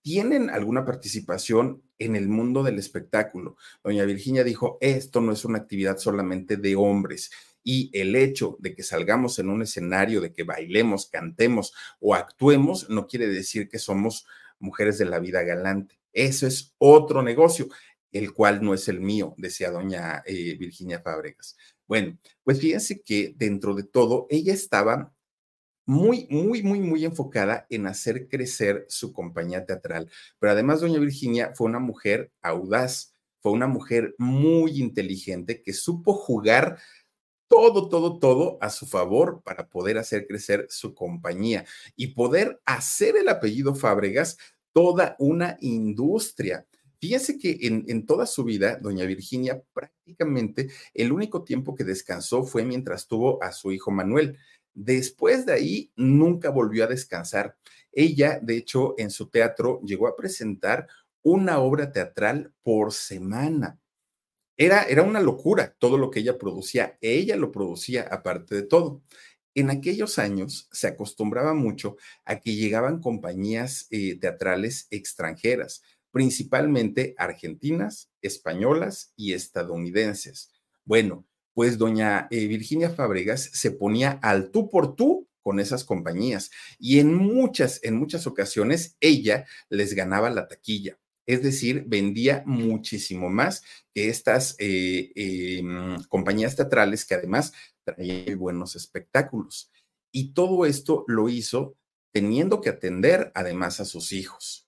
tienen alguna participación en el mundo del espectáculo. Doña Virginia dijo, esto no es una actividad solamente de hombres, y el hecho de que salgamos en un escenario, de que bailemos, cantemos o actuemos, no quiere decir que somos mujeres de la vida galante. Eso es otro negocio, el cual no es el mío, decía doña eh, Virginia Fábregas. Bueno, pues fíjense que dentro de todo, ella estaba muy, muy, muy, muy enfocada en hacer crecer su compañía teatral. Pero además, doña Virginia fue una mujer audaz, fue una mujer muy inteligente que supo jugar todo, todo, todo a su favor para poder hacer crecer su compañía y poder hacer el apellido Fábregas toda una industria. Fíjense que en, en, toda su vida, doña Virginia prácticamente el único tiempo que descansó fue mientras tuvo a su hijo Manuel. Después de ahí, nunca volvió a descansar. Ella, de hecho, en su teatro llegó a presentar una obra teatral por semana. Era, era una locura todo lo que ella producía. Ella lo producía aparte de todo. En aquellos años se acostumbraba mucho a que llegaban compañías eh, teatrales extranjeras, principalmente argentinas, españolas y estadounidenses. Bueno, pues doña eh, Virginia Fábregas se ponía al tú por tú con esas compañías y en muchas, en muchas ocasiones ella les ganaba la taquilla. Es decir, vendía muchísimo más que estas eh, em, compañías teatrales que además traían buenos espectáculos. Y todo esto lo hizo teniendo que atender además a sus hijos.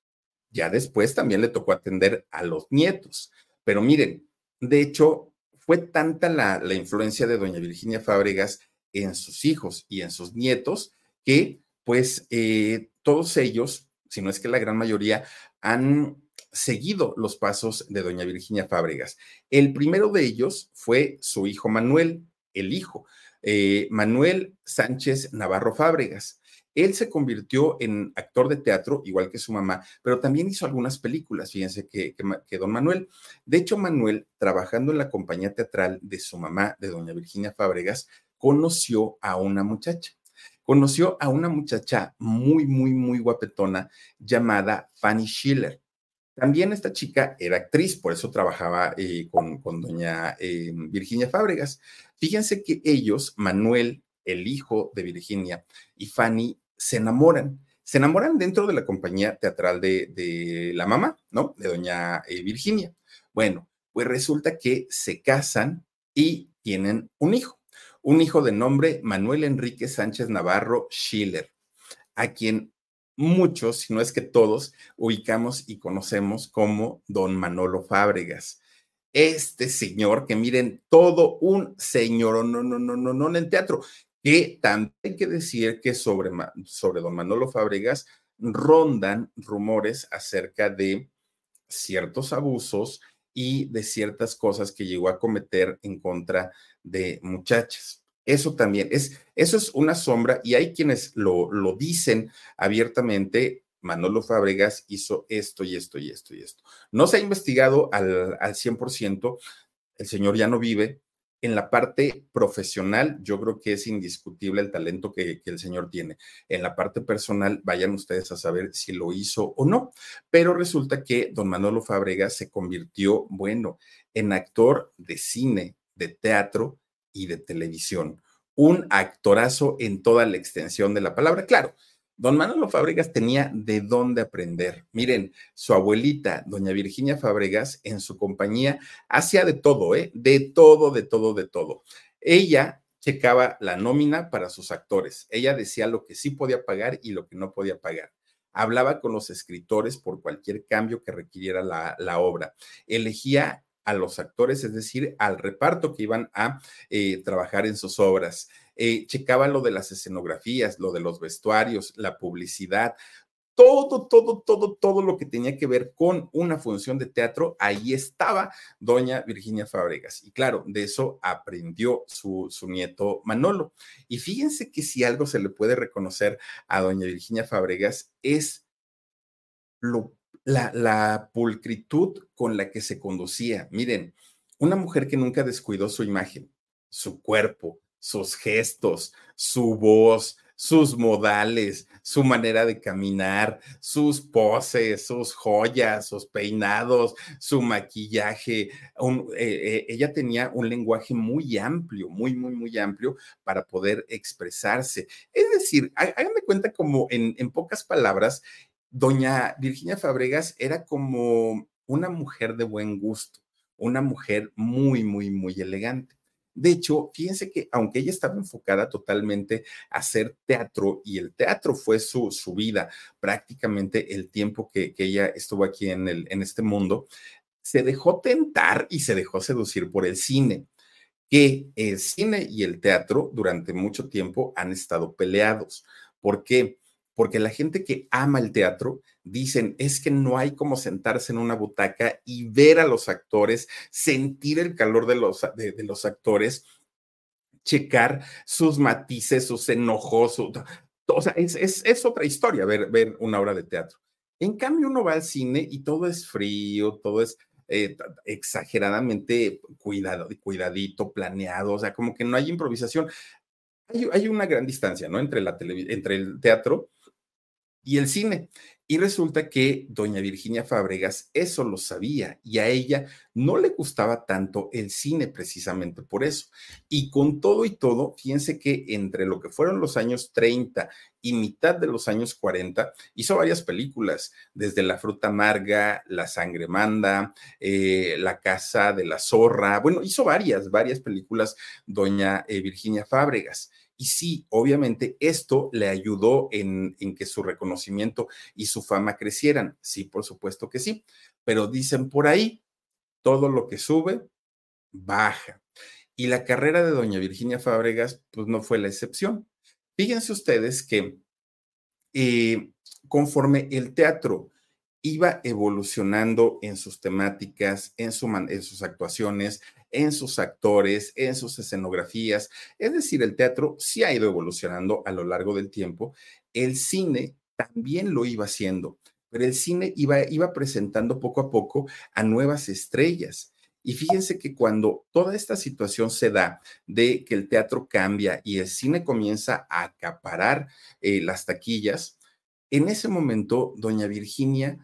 Ya después también le tocó atender a los nietos. Pero miren, de hecho, fue tanta la, influencia de doña Virginia Fábregas en sus hijos y en sus nietos que pues eh, todos ellos, si no es que la gran mayoría, han seguido los pasos de doña Virginia Fábregas. El primero de ellos fue su hijo Manuel, el hijo, eh, Manuel Sánchez Navarro Fábregas. Él se convirtió en actor de teatro, igual que su mamá, pero también hizo algunas películas, fíjense que, que, don Manuel. De hecho, Manuel, trabajando en la compañía teatral de su mamá, de doña Virginia Fábregas, conoció a una muchacha. Conoció a una muchacha muy, muy, muy guapetona llamada Fanny Schiller. También esta chica era actriz, por eso trabajaba eh, con, doña eh, Virginia Fábregas. Fíjense que ellos, Manuel, el hijo de Virginia, y Fanny se enamoran. Se enamoran dentro de la compañía teatral de, la mamá, ¿no? De doña eh, Virginia. Bueno, pues resulta que se casan y tienen un hijo, un hijo de nombre Manuel Enrique Sánchez Navarro Schiller, a quien muchos, si no es que todos, ubicamos y conocemos como don Manolo Fábregas. Este señor que miren, todo un señor, no, no, no, no, no, en teatro, que también hay que decir que sobre, sobre don Manolo Fábregas rondan rumores acerca de ciertos abusos y de ciertas cosas que llegó a cometer en contra de muchachas. Eso también es, eso es una sombra y hay quienes lo, lo dicen abiertamente. Manolo Fábregas hizo esto y esto y esto y esto. No se ha investigado al, al 100%, el señor ya no vive, en la parte profesional, yo creo que es indiscutible el talento que, el señor tiene. En la parte personal, vayan ustedes a saber si lo hizo o no. Pero resulta que don Manolo Fábrega se convirtió, bueno, en actor de cine, de teatro y de televisión. Un actorazo en toda la extensión de la palabra. Claro, Don Manolo Fábregas tenía de dónde aprender. Miren, su abuelita, doña Virginia Fábregas, en su compañía hacía de todo, ¿eh? De todo, de todo, de todo. Ella checaba la nómina para sus actores. Ella decía lo que sí podía pagar y lo que no podía pagar. Hablaba con los escritores por cualquier cambio que requiriera la, la obra. Elegía a los actores, es decir, al reparto que iban a eh, trabajar en sus obras. Eh, checaba lo de las escenografías, lo de los vestuarios, la publicidad, todo, todo, todo, todo lo que tenía que ver con una función de teatro, ahí estaba doña Virginia Fábregas. Y claro, de eso aprendió su, su, nieto Manolo. Y fíjense que si algo se le puede reconocer a doña Virginia Fábregas es lo la, pulcritud con la que se conducía. Miren, una mujer que nunca descuidó su imagen, su cuerpo, sus gestos, su voz, sus modales, su manera de caminar, sus poses, sus joyas, sus peinados, su maquillaje. Eh, eh, ella tenía un lenguaje muy amplio, muy, muy, muy amplio para poder expresarse. Es decir, háganme cuenta como en, en pocas palabras, doña Virginia Fabregas era como una mujer de buen gusto, una mujer muy, muy, muy elegante. De hecho, fíjense que aunque ella estaba enfocada totalmente a hacer teatro y el teatro fue su, su vida, prácticamente el tiempo que, ella estuvo aquí en, el, en este mundo, se dejó tentar y se dejó seducir por el cine, que el cine y el teatro durante mucho tiempo han estado peleados. ¿Por qué? Porque la gente que ama el teatro dicen es que no hay como sentarse en una butaca y ver a los actores, sentir el calor de los, de, los actores, checar sus matices, sus enojos, o sea, es, es, otra historia ver, ver una obra de teatro. En cambio, uno va al cine y todo es frío, todo es eh, exageradamente cuidado, cuidadito, planeado, o sea, como que no hay improvisación. Hay, hay una gran distancia, ¿no? Entre, la entre el teatro y el cine. Y resulta que doña Virginia Fábregas eso lo sabía y a ella no le gustaba tanto el cine precisamente por eso. Y con todo y todo, fíjense que entre lo que fueron los años 30 y mitad de los años 40, hizo varias películas, desde La fruta amarga, La sangre manda, eh, La casa de la zorra, bueno, hizo varias, varias películas doña eh, Virginia Fábregas. Y sí, obviamente esto le ayudó en, que su reconocimiento y su fama crecieran. Sí, por supuesto que sí. Pero dicen por ahí, todo lo que sube, baja. Y la carrera de doña Virginia Fábregas, pues no fue la excepción. Fíjense ustedes que eh, conforme el teatro iba evolucionando en sus temáticas, en, sus actuaciones, en sus actores, en sus escenografías. Es decir, el teatro sí ha ido evolucionando a lo largo del tiempo. El cine también lo iba haciendo, pero el cine iba, iba presentando poco a poco a nuevas estrellas. Y fíjense que cuando toda esta situación se da de que el teatro cambia y el cine comienza a acaparar eh, las taquillas, en ese momento, doña Virginia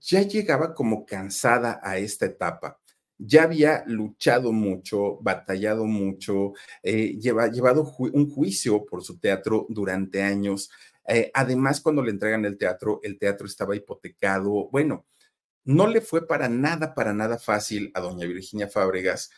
ya llegaba como cansada a esta etapa. Ya había luchado mucho, batallado mucho, eh, llevado un juicio por su teatro durante años. Eh, además, cuando le entregan el teatro, el teatro estaba hipotecado. Bueno, no le fue para nada, para nada fácil a doña Virginia Fábregas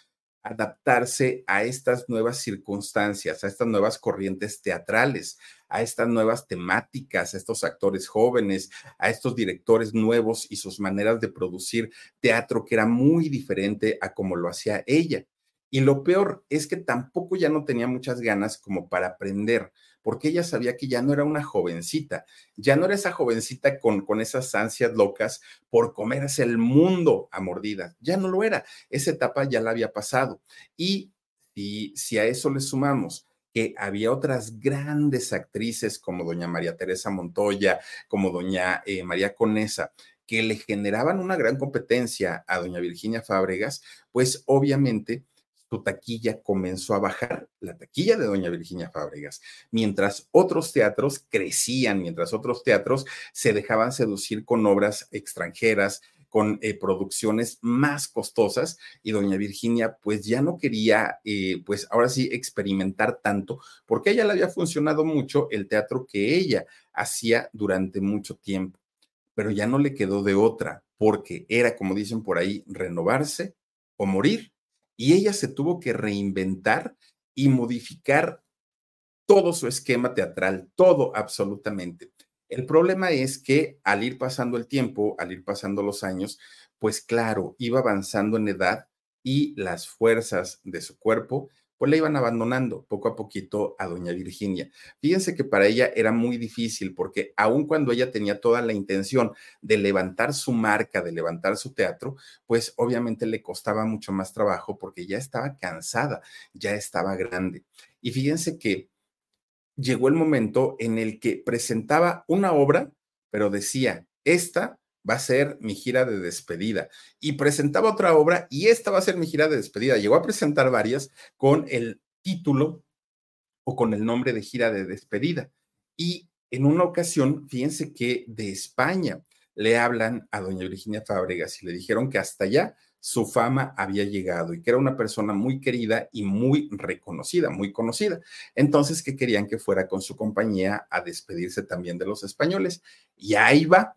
adaptarse a estas nuevas circunstancias, a estas nuevas corrientes teatrales, a estas nuevas temáticas, a estos actores jóvenes, a estos directores nuevos y sus maneras de producir teatro que era muy diferente a como lo hacía ella. Y lo peor es que tampoco ya no tenía muchas ganas como para aprender, porque ella sabía que ya no era una jovencita, ya no era esa jovencita con, con esas ansias locas por comerse el mundo a mordidas, ya no lo era, esa etapa ya la había pasado. Y si, a eso le sumamos que había otras grandes actrices como doña María Teresa Montoya, como doña eh, María Conesa, que le generaban una gran competencia a doña Virginia Fábregas, pues obviamente su taquilla comenzó a bajar, la taquilla de doña Virginia Fábregas, mientras otros teatros crecían, mientras otros teatros se dejaban seducir con obras extranjeras, con eh, producciones más costosas y doña Virginia pues ya no quería eh, pues ahora sí experimentar tanto porque a ella le había funcionado mucho el teatro que ella hacía durante mucho tiempo, pero ya no le quedó de otra porque era como dicen por ahí renovarse o morir y ella se tuvo que reinventar y modificar todo su esquema teatral, todo absolutamente. El problema es que al ir pasando el tiempo, al ir pasando los años, pues claro, iba avanzando en edad y las fuerzas de su cuerpo pues le iban abandonando poco a poquito a doña Virginia. Fíjense que para ella era muy difícil porque aun cuando ella tenía toda la intención de levantar su marca, de levantar su teatro, pues obviamente le costaba mucho más trabajo porque ya estaba cansada, ya estaba grande. Y fíjense que llegó el momento en el que presentaba una obra, pero decía, esta va a ser mi gira de despedida. Y presentaba otra obra y esta va a ser mi gira de despedida. Llegó a presentar varias con el título o con el nombre de gira de despedida. Y en una ocasión, fíjense que de España le hablan a doña Virginia Fábregas y le dijeron que hasta allá su fama había llegado y que era una persona muy querida y muy reconocida, muy conocida. Entonces, que querían que fuera con su compañía a despedirse también de los españoles. Y ahí va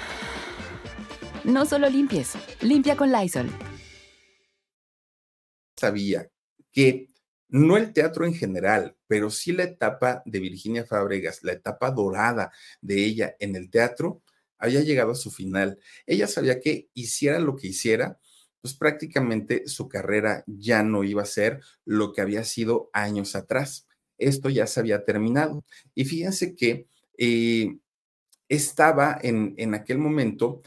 No solo limpies, limpia con Lysol. Sabía que no el teatro en general, pero sí la etapa de Virginia Fábregas, la etapa dorada de ella en el teatro, había llegado a su final. Ella sabía que hiciera lo que hiciera, pues prácticamente su carrera ya no iba a ser lo que había sido años atrás. Esto ya se había terminado. Y fíjense que eh, estaba en, en aquel momento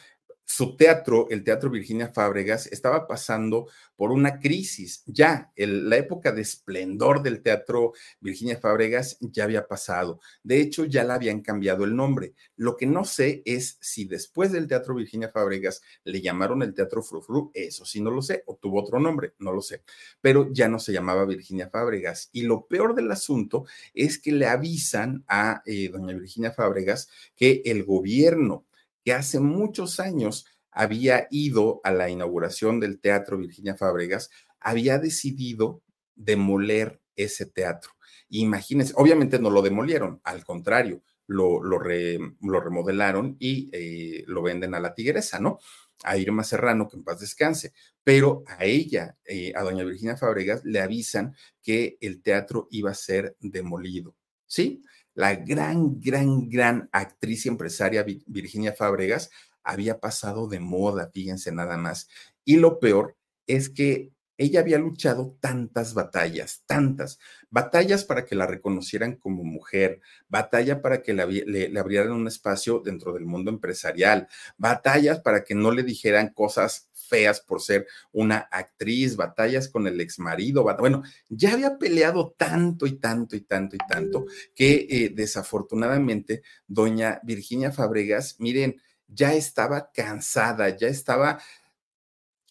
su teatro, el Teatro Virginia Fábregas, estaba pasando por una crisis. Ya la época de esplendor del Teatro Virginia Fábregas ya había pasado. De hecho, ya la habían cambiado el nombre. Lo que no sé es si después del Teatro Virginia Fábregas le llamaron el Teatro Frufru, eso sí no lo sé, o tuvo otro nombre, no lo sé. Pero ya no se llamaba Virginia Fábregas. Y lo peor del asunto es que le avisan a eh, doña Virginia Fábregas que el gobierno que hace muchos años había ido a la inauguración del Teatro Virginia Fábregas, había decidido demoler ese teatro. Imagínense, obviamente no lo demolieron, al contrario, lo, lo, remodelaron y eh, lo venden a la tigresa, ¿no? A Irma Serrano, que en paz descanse. Pero a ella, eh, a doña Virginia Fábregas, le avisan que el teatro iba a ser demolido, ¿sí? La gran, gran, gran actriz y empresaria Virginia Fábregas había pasado de moda, fíjense nada más. Y lo peor es que ella había luchado tantas batallas, tantas batallas para que la reconocieran como mujer, batalla para que le, abrieran un espacio dentro del mundo empresarial, batallas para que no le dijeran cosas feas por ser una actriz, batallas con el exmarido, bueno, ya había peleado tanto y tanto y tanto y tanto que eh, desafortunadamente doña Virginia Fabregas, miren, ya estaba cansada, ya estaba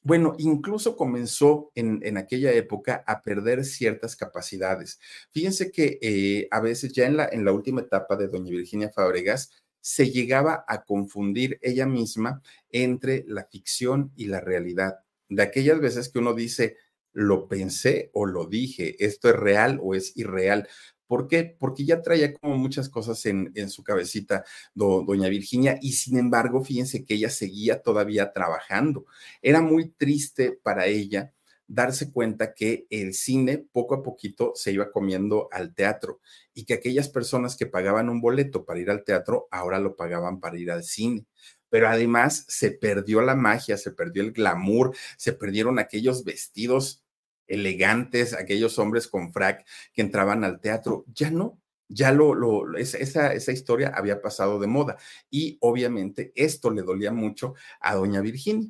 bueno, incluso comenzó en, aquella época a perder ciertas capacidades. Fíjense que eh, a veces ya en la, en la última etapa de doña Virginia Fábregas se llegaba a confundir ella misma entre la ficción y la realidad. De aquellas veces que uno dice, lo pensé o lo dije, esto es real o es irreal. ¿Por qué? Porque ya traía como muchas cosas en, en su cabecita doña Virginia y sin embargo, fíjense que ella seguía todavía trabajando. Era muy triste para ella darse cuenta que el cine poco a poquito se iba comiendo al teatro y que aquellas personas que pagaban un boleto para ir al teatro ahora lo pagaban para ir al cine pero además se perdió la magia, se perdió el glamour, se perdieron aquellos vestidos elegantes, aquellos hombres con frac que entraban al teatro. Ya no, ya lo, lo esa, esa historia había pasado de moda y obviamente esto le dolía mucho a doña Virginia.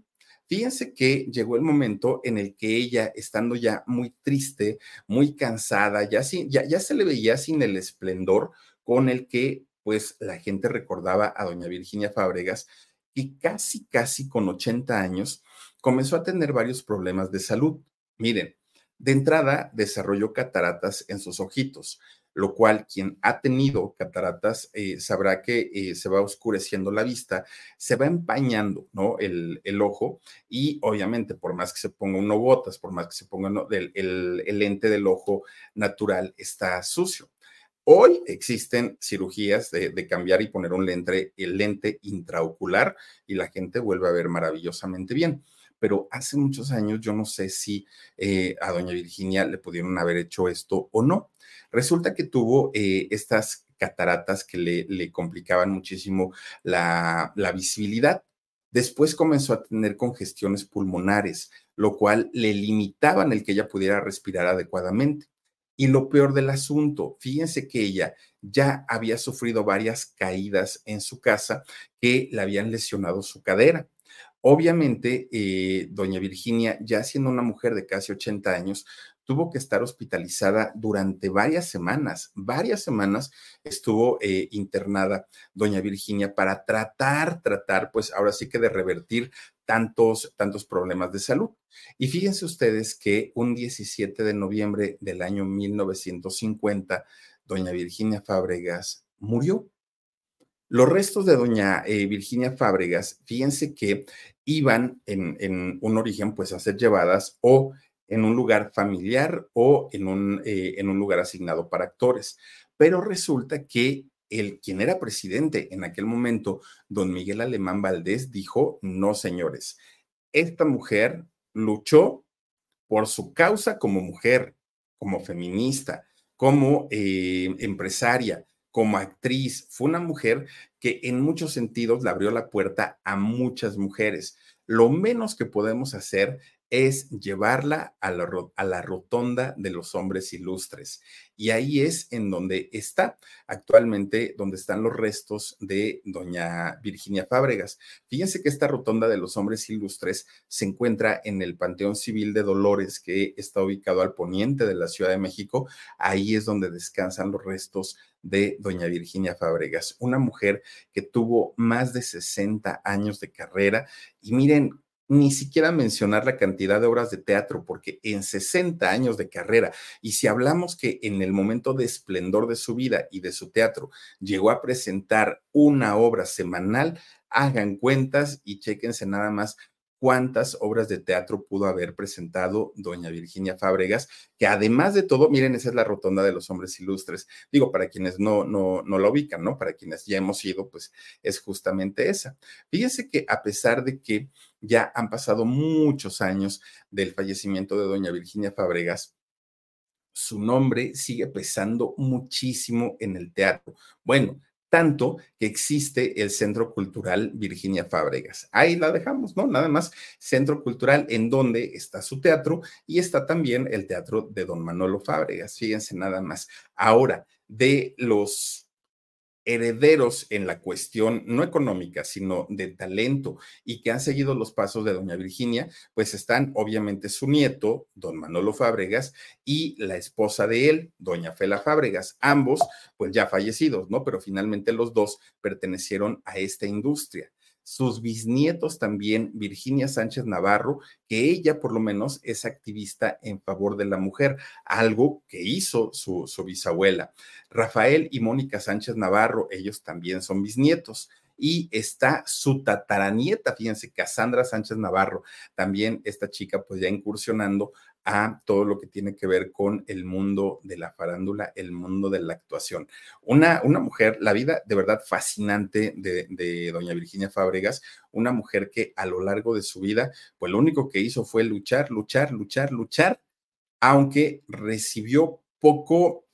Fíjense que llegó el momento en el que ella, estando ya muy triste, muy cansada, ya, ya, ya se le veía sin el esplendor con el que pues la gente recordaba a doña Virginia Fábregas, y casi, casi con 80 años comenzó a tener varios problemas de salud. Miren, de entrada, desarrolló cataratas en sus ojitos, lo cual quien ha tenido cataratas eh, sabrá que eh, se va oscureciendo la vista, se va empañando, ¿no? El, ojo y obviamente por más que se ponga uno botas, por más que se ponga el, lente del ojo natural está sucio. Hoy existen cirugías de, de, cambiar y poner un lente, el lente intraocular y la gente vuelve a ver maravillosamente bien pero hace muchos años yo no sé si eh, a doña Virginia le pudieron haber hecho esto o no. Resulta que tuvo eh, estas cataratas que le, complicaban muchísimo la, visibilidad. Después comenzó a tener congestiones pulmonares, lo cual le limitaban el que ella pudiera respirar adecuadamente. Y lo peor del asunto, fíjense que ella ya había sufrido varias caídas en su casa que le habían lesionado su cadera. Obviamente, eh, doña Virginia, ya siendo una mujer de casi 80 años, tuvo que estar hospitalizada durante varias semanas. Varias semanas estuvo eh, internada doña Virginia para tratar, tratar, pues ahora sí que de revertir tantos, tantos problemas de salud. Y fíjense ustedes que un 17 de noviembre del año 1950, doña Virginia Fábregas murió. Los restos de doña eh, Virginia Fábregas, fíjense que iban en, un origen pues a ser llevadas o en un lugar familiar o en un, eh, en un lugar asignado para actores. Pero resulta que el quien era presidente en aquel momento, don Miguel Alemán Valdés, dijo, no señores, esta mujer luchó por su causa como mujer, como feminista, como eh, empresaria, como actriz. Fue una mujer que en muchos sentidos le abrió la puerta a muchas mujeres. Lo menos que podemos hacer es llevarla a la, a la, rotonda de los hombres ilustres. Y ahí es en donde está actualmente, donde están los restos de doña Virginia Fábregas. Fíjense que esta rotonda de los hombres ilustres se encuentra en el Panteón Civil de Dolores, que está ubicado al poniente de la Ciudad de México. Ahí es donde descansan los restos de doña Virginia Fábregas, una mujer que tuvo más de 60 años de carrera. Y miren, ni siquiera mencionar la cantidad de obras de teatro, porque en 60 años de carrera, y si hablamos que en el momento de esplendor de su vida y de su teatro llegó a presentar una obra semanal, hagan cuentas y chéquense nada más cuántas obras de teatro pudo haber presentado doña Virginia Fábregas, que además de todo, miren, esa es la rotonda de los hombres ilustres. Digo, para quienes no, no, no la ubican, ¿no? Para quienes ya hemos ido, pues es justamente esa. Fíjense que a pesar de que ya han pasado muchos años del fallecimiento de doña Virginia Fábregas, su nombre sigue pesando muchísimo en el teatro. Bueno, tanto que existe el Centro Cultural Virginia Fábregas. Ahí la dejamos, ¿no? Nada más, Centro Cultural en donde está su teatro y está también el teatro de don Manolo Fábregas, fíjense nada más. Ahora, de los herederos en la cuestión no económica, sino de talento y que han seguido los pasos de doña Virginia, pues están obviamente su nieto, don Manolo Fábregas, y la esposa de él, doña Fela Fábregas, ambos pues ya fallecidos, ¿no? Pero finalmente los dos pertenecieron a esta industria sus bisnietos también, Virginia Sánchez Navarro, que ella por lo menos es activista en favor de la mujer, algo que hizo su, bisabuela. Rafael y Mónica Sánchez Navarro, ellos también son bisnietos y está su tataranieta, fíjense, Cassandra Sánchez Navarro, también esta chica pues ya incursionando a todo lo que tiene que ver con el mundo de la farándula, el mundo de la actuación. Una, una mujer, la vida de verdad fascinante de, de, doña Virginia Fábregas, una mujer que a lo largo de su vida, pues lo único que hizo fue luchar, luchar, luchar, luchar, aunque recibió poco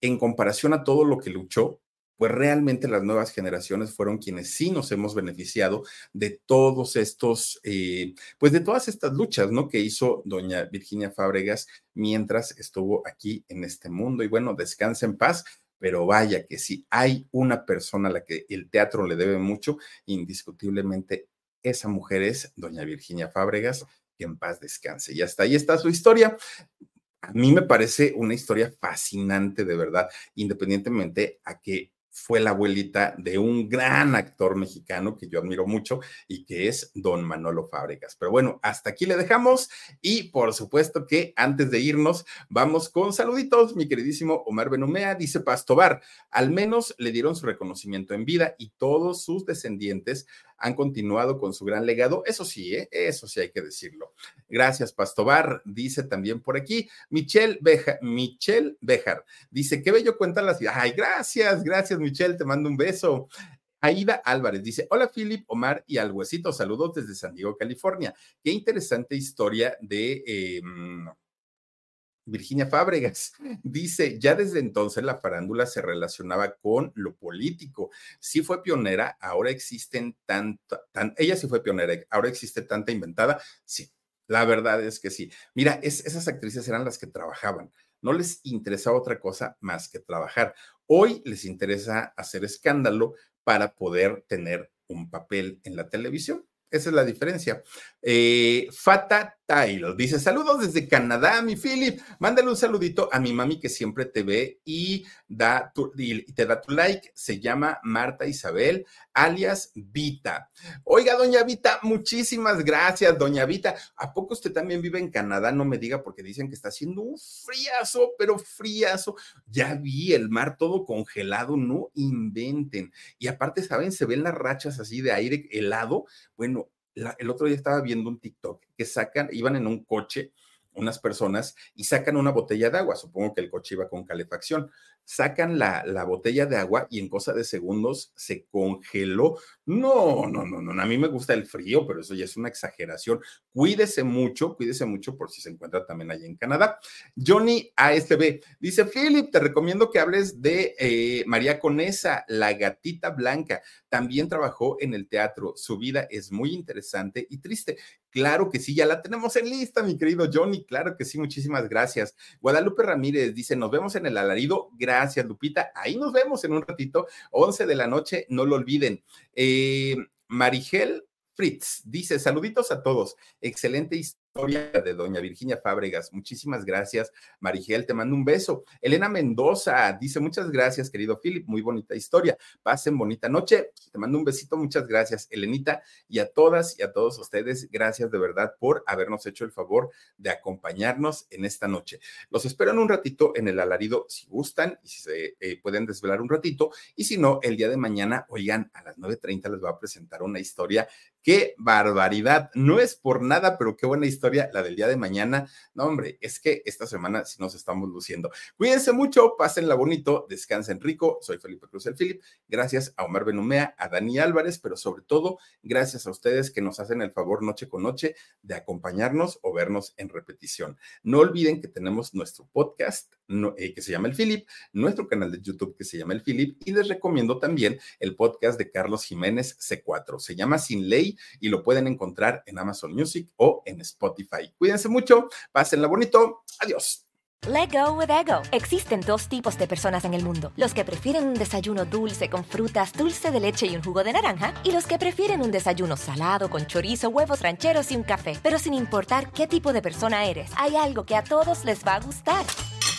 en comparación a todo lo que luchó, pues realmente las nuevas generaciones fueron quienes sí nos hemos beneficiado de todos estos, eh, pues de todas estas luchas, ¿no? Que hizo doña Virginia Fábregas mientras estuvo aquí en este mundo. Y bueno, descansa en paz, pero vaya que si hay una persona a la que el teatro le debe mucho, indiscutiblemente esa mujer es doña Virginia Fábregas, que en paz descanse. Y hasta ahí está su historia. A mí me parece una historia fascinante, de verdad, independientemente a que fue la abuelita de un gran actor mexicano que yo admiro mucho y que es don Manolo Fábregas. Pero bueno, hasta aquí le dejamos y por supuesto que antes de irnos vamos con saluditos. Mi queridísimo Omar Benumea dice Pastobar, al menos le dieron su reconocimiento en vida y todos sus descendientes han continuado con su gran legado. Eso sí, ¿eh? eso sí hay que decirlo. Gracias, Pastobar. Dice también por aquí, Michelle Bejar, Michelle Bejar, dice, qué bello cuenta la ciudad. Ay, gracias, gracias, Michelle, te mando un beso. Aida Álvarez dice, hola Philip, Omar y al huesito, saludos desde San Diego, California. Qué interesante historia de... Eh, Virginia Fábregas. [LAUGHS] Dice, ya desde entonces la farándula se relacionaba con lo político. Sí fue pionera, ahora existen tanta, tan, ella sí fue pionera, ahora existe tanta inventada. Sí, la verdad es que sí. Mira, es, esas actrices eran las que trabajaban. No les interesaba otra cosa más que trabajar. Hoy les interesa hacer escándalo para poder tener un papel en la televisión. Esa es la diferencia. Eh, Fata Taylor dice: Saludos desde Canadá, mi Philip. Mándale un saludito a mi mami que siempre te ve y, da te da tu like. Se llama Marta Isabel, alias Vita. Oiga, doña Vita, muchísimas gracias, doña Vita. ¿A poco usted también vive en Canadá? No me diga porque dicen que está haciendo un friazo, pero friazo. Ya vi el mar todo congelado, no inventen. Y aparte, ¿saben? Se ven las rachas así de aire helado. Bueno, el otro día estaba viendo un TikTok que sacan, iban en un coche unas personas y sacan una botella de agua, supongo que el coche iba con calefacción, sacan la, la, botella de agua y en cosa de segundos se congeló. No, no, no, no, a mí me gusta el frío, pero eso ya es una exageración. Cuídese mucho, cuídese mucho por si se encuentra también allá en Canadá. Johnny ASB dice, Philip, te recomiendo que hables de eh, María Conesa, la gatita blanca. También trabajó en el teatro. Su vida es muy interesante y triste. Claro que sí, ya la tenemos en lista, mi querido Johnny. Claro que sí, muchísimas gracias. Guadalupe Ramírez dice, nos vemos en el alarido. Gracias, Lupita. Ahí nos vemos en un ratito, 11 de la noche, no lo olviden. Eh, Marigel Fritz dice, saluditos a todos. Excelente historia de doña Virginia Fábregas. Muchísimas gracias, Marigel, te mando un beso. Elena Mendoza dice, muchas gracias, querido Philip, muy bonita historia. Pasen bonita noche. Te mando un besito, muchas gracias, Elenita, y a todas y a todos ustedes, gracias de verdad por habernos hecho el favor de acompañarnos en esta noche. Los espero en un ratito en el alarido, si gustan y si se eh, pueden desvelar un ratito, y si no, el día de mañana, oigan, a las 9.30 les voy a presentar una historia. ¡Qué barbaridad! No es por nada, pero qué buena historia la del día de mañana. No, hombre, es que esta semana sí nos estamos luciendo. Cuídense mucho, pásenla bonito, descansen rico. Soy Felipe Cruz el Philip. Gracias a Omar Benumea, a Dani Álvarez, pero sobre todo, gracias a ustedes que nos hacen el favor noche con noche de acompañarnos o vernos en repetición. No olviden que tenemos nuestro podcast eh, que se llama El Philip, nuestro canal de YouTube que se llama El Philip y les recomiendo también el podcast de Carlos Jiménez C4. Se llama Sin Ley y lo pueden encontrar en Amazon Music o en Spotify. Cuídense mucho, pásenla bonito. Adiós. Let go with ego. Existen dos tipos de personas en el mundo: los que prefieren un desayuno dulce con frutas, dulce de leche y un jugo de naranja, y los que prefieren un desayuno salado con chorizo, huevos rancheros y un café. Pero sin importar qué tipo de persona eres, hay algo que a todos les va a gustar.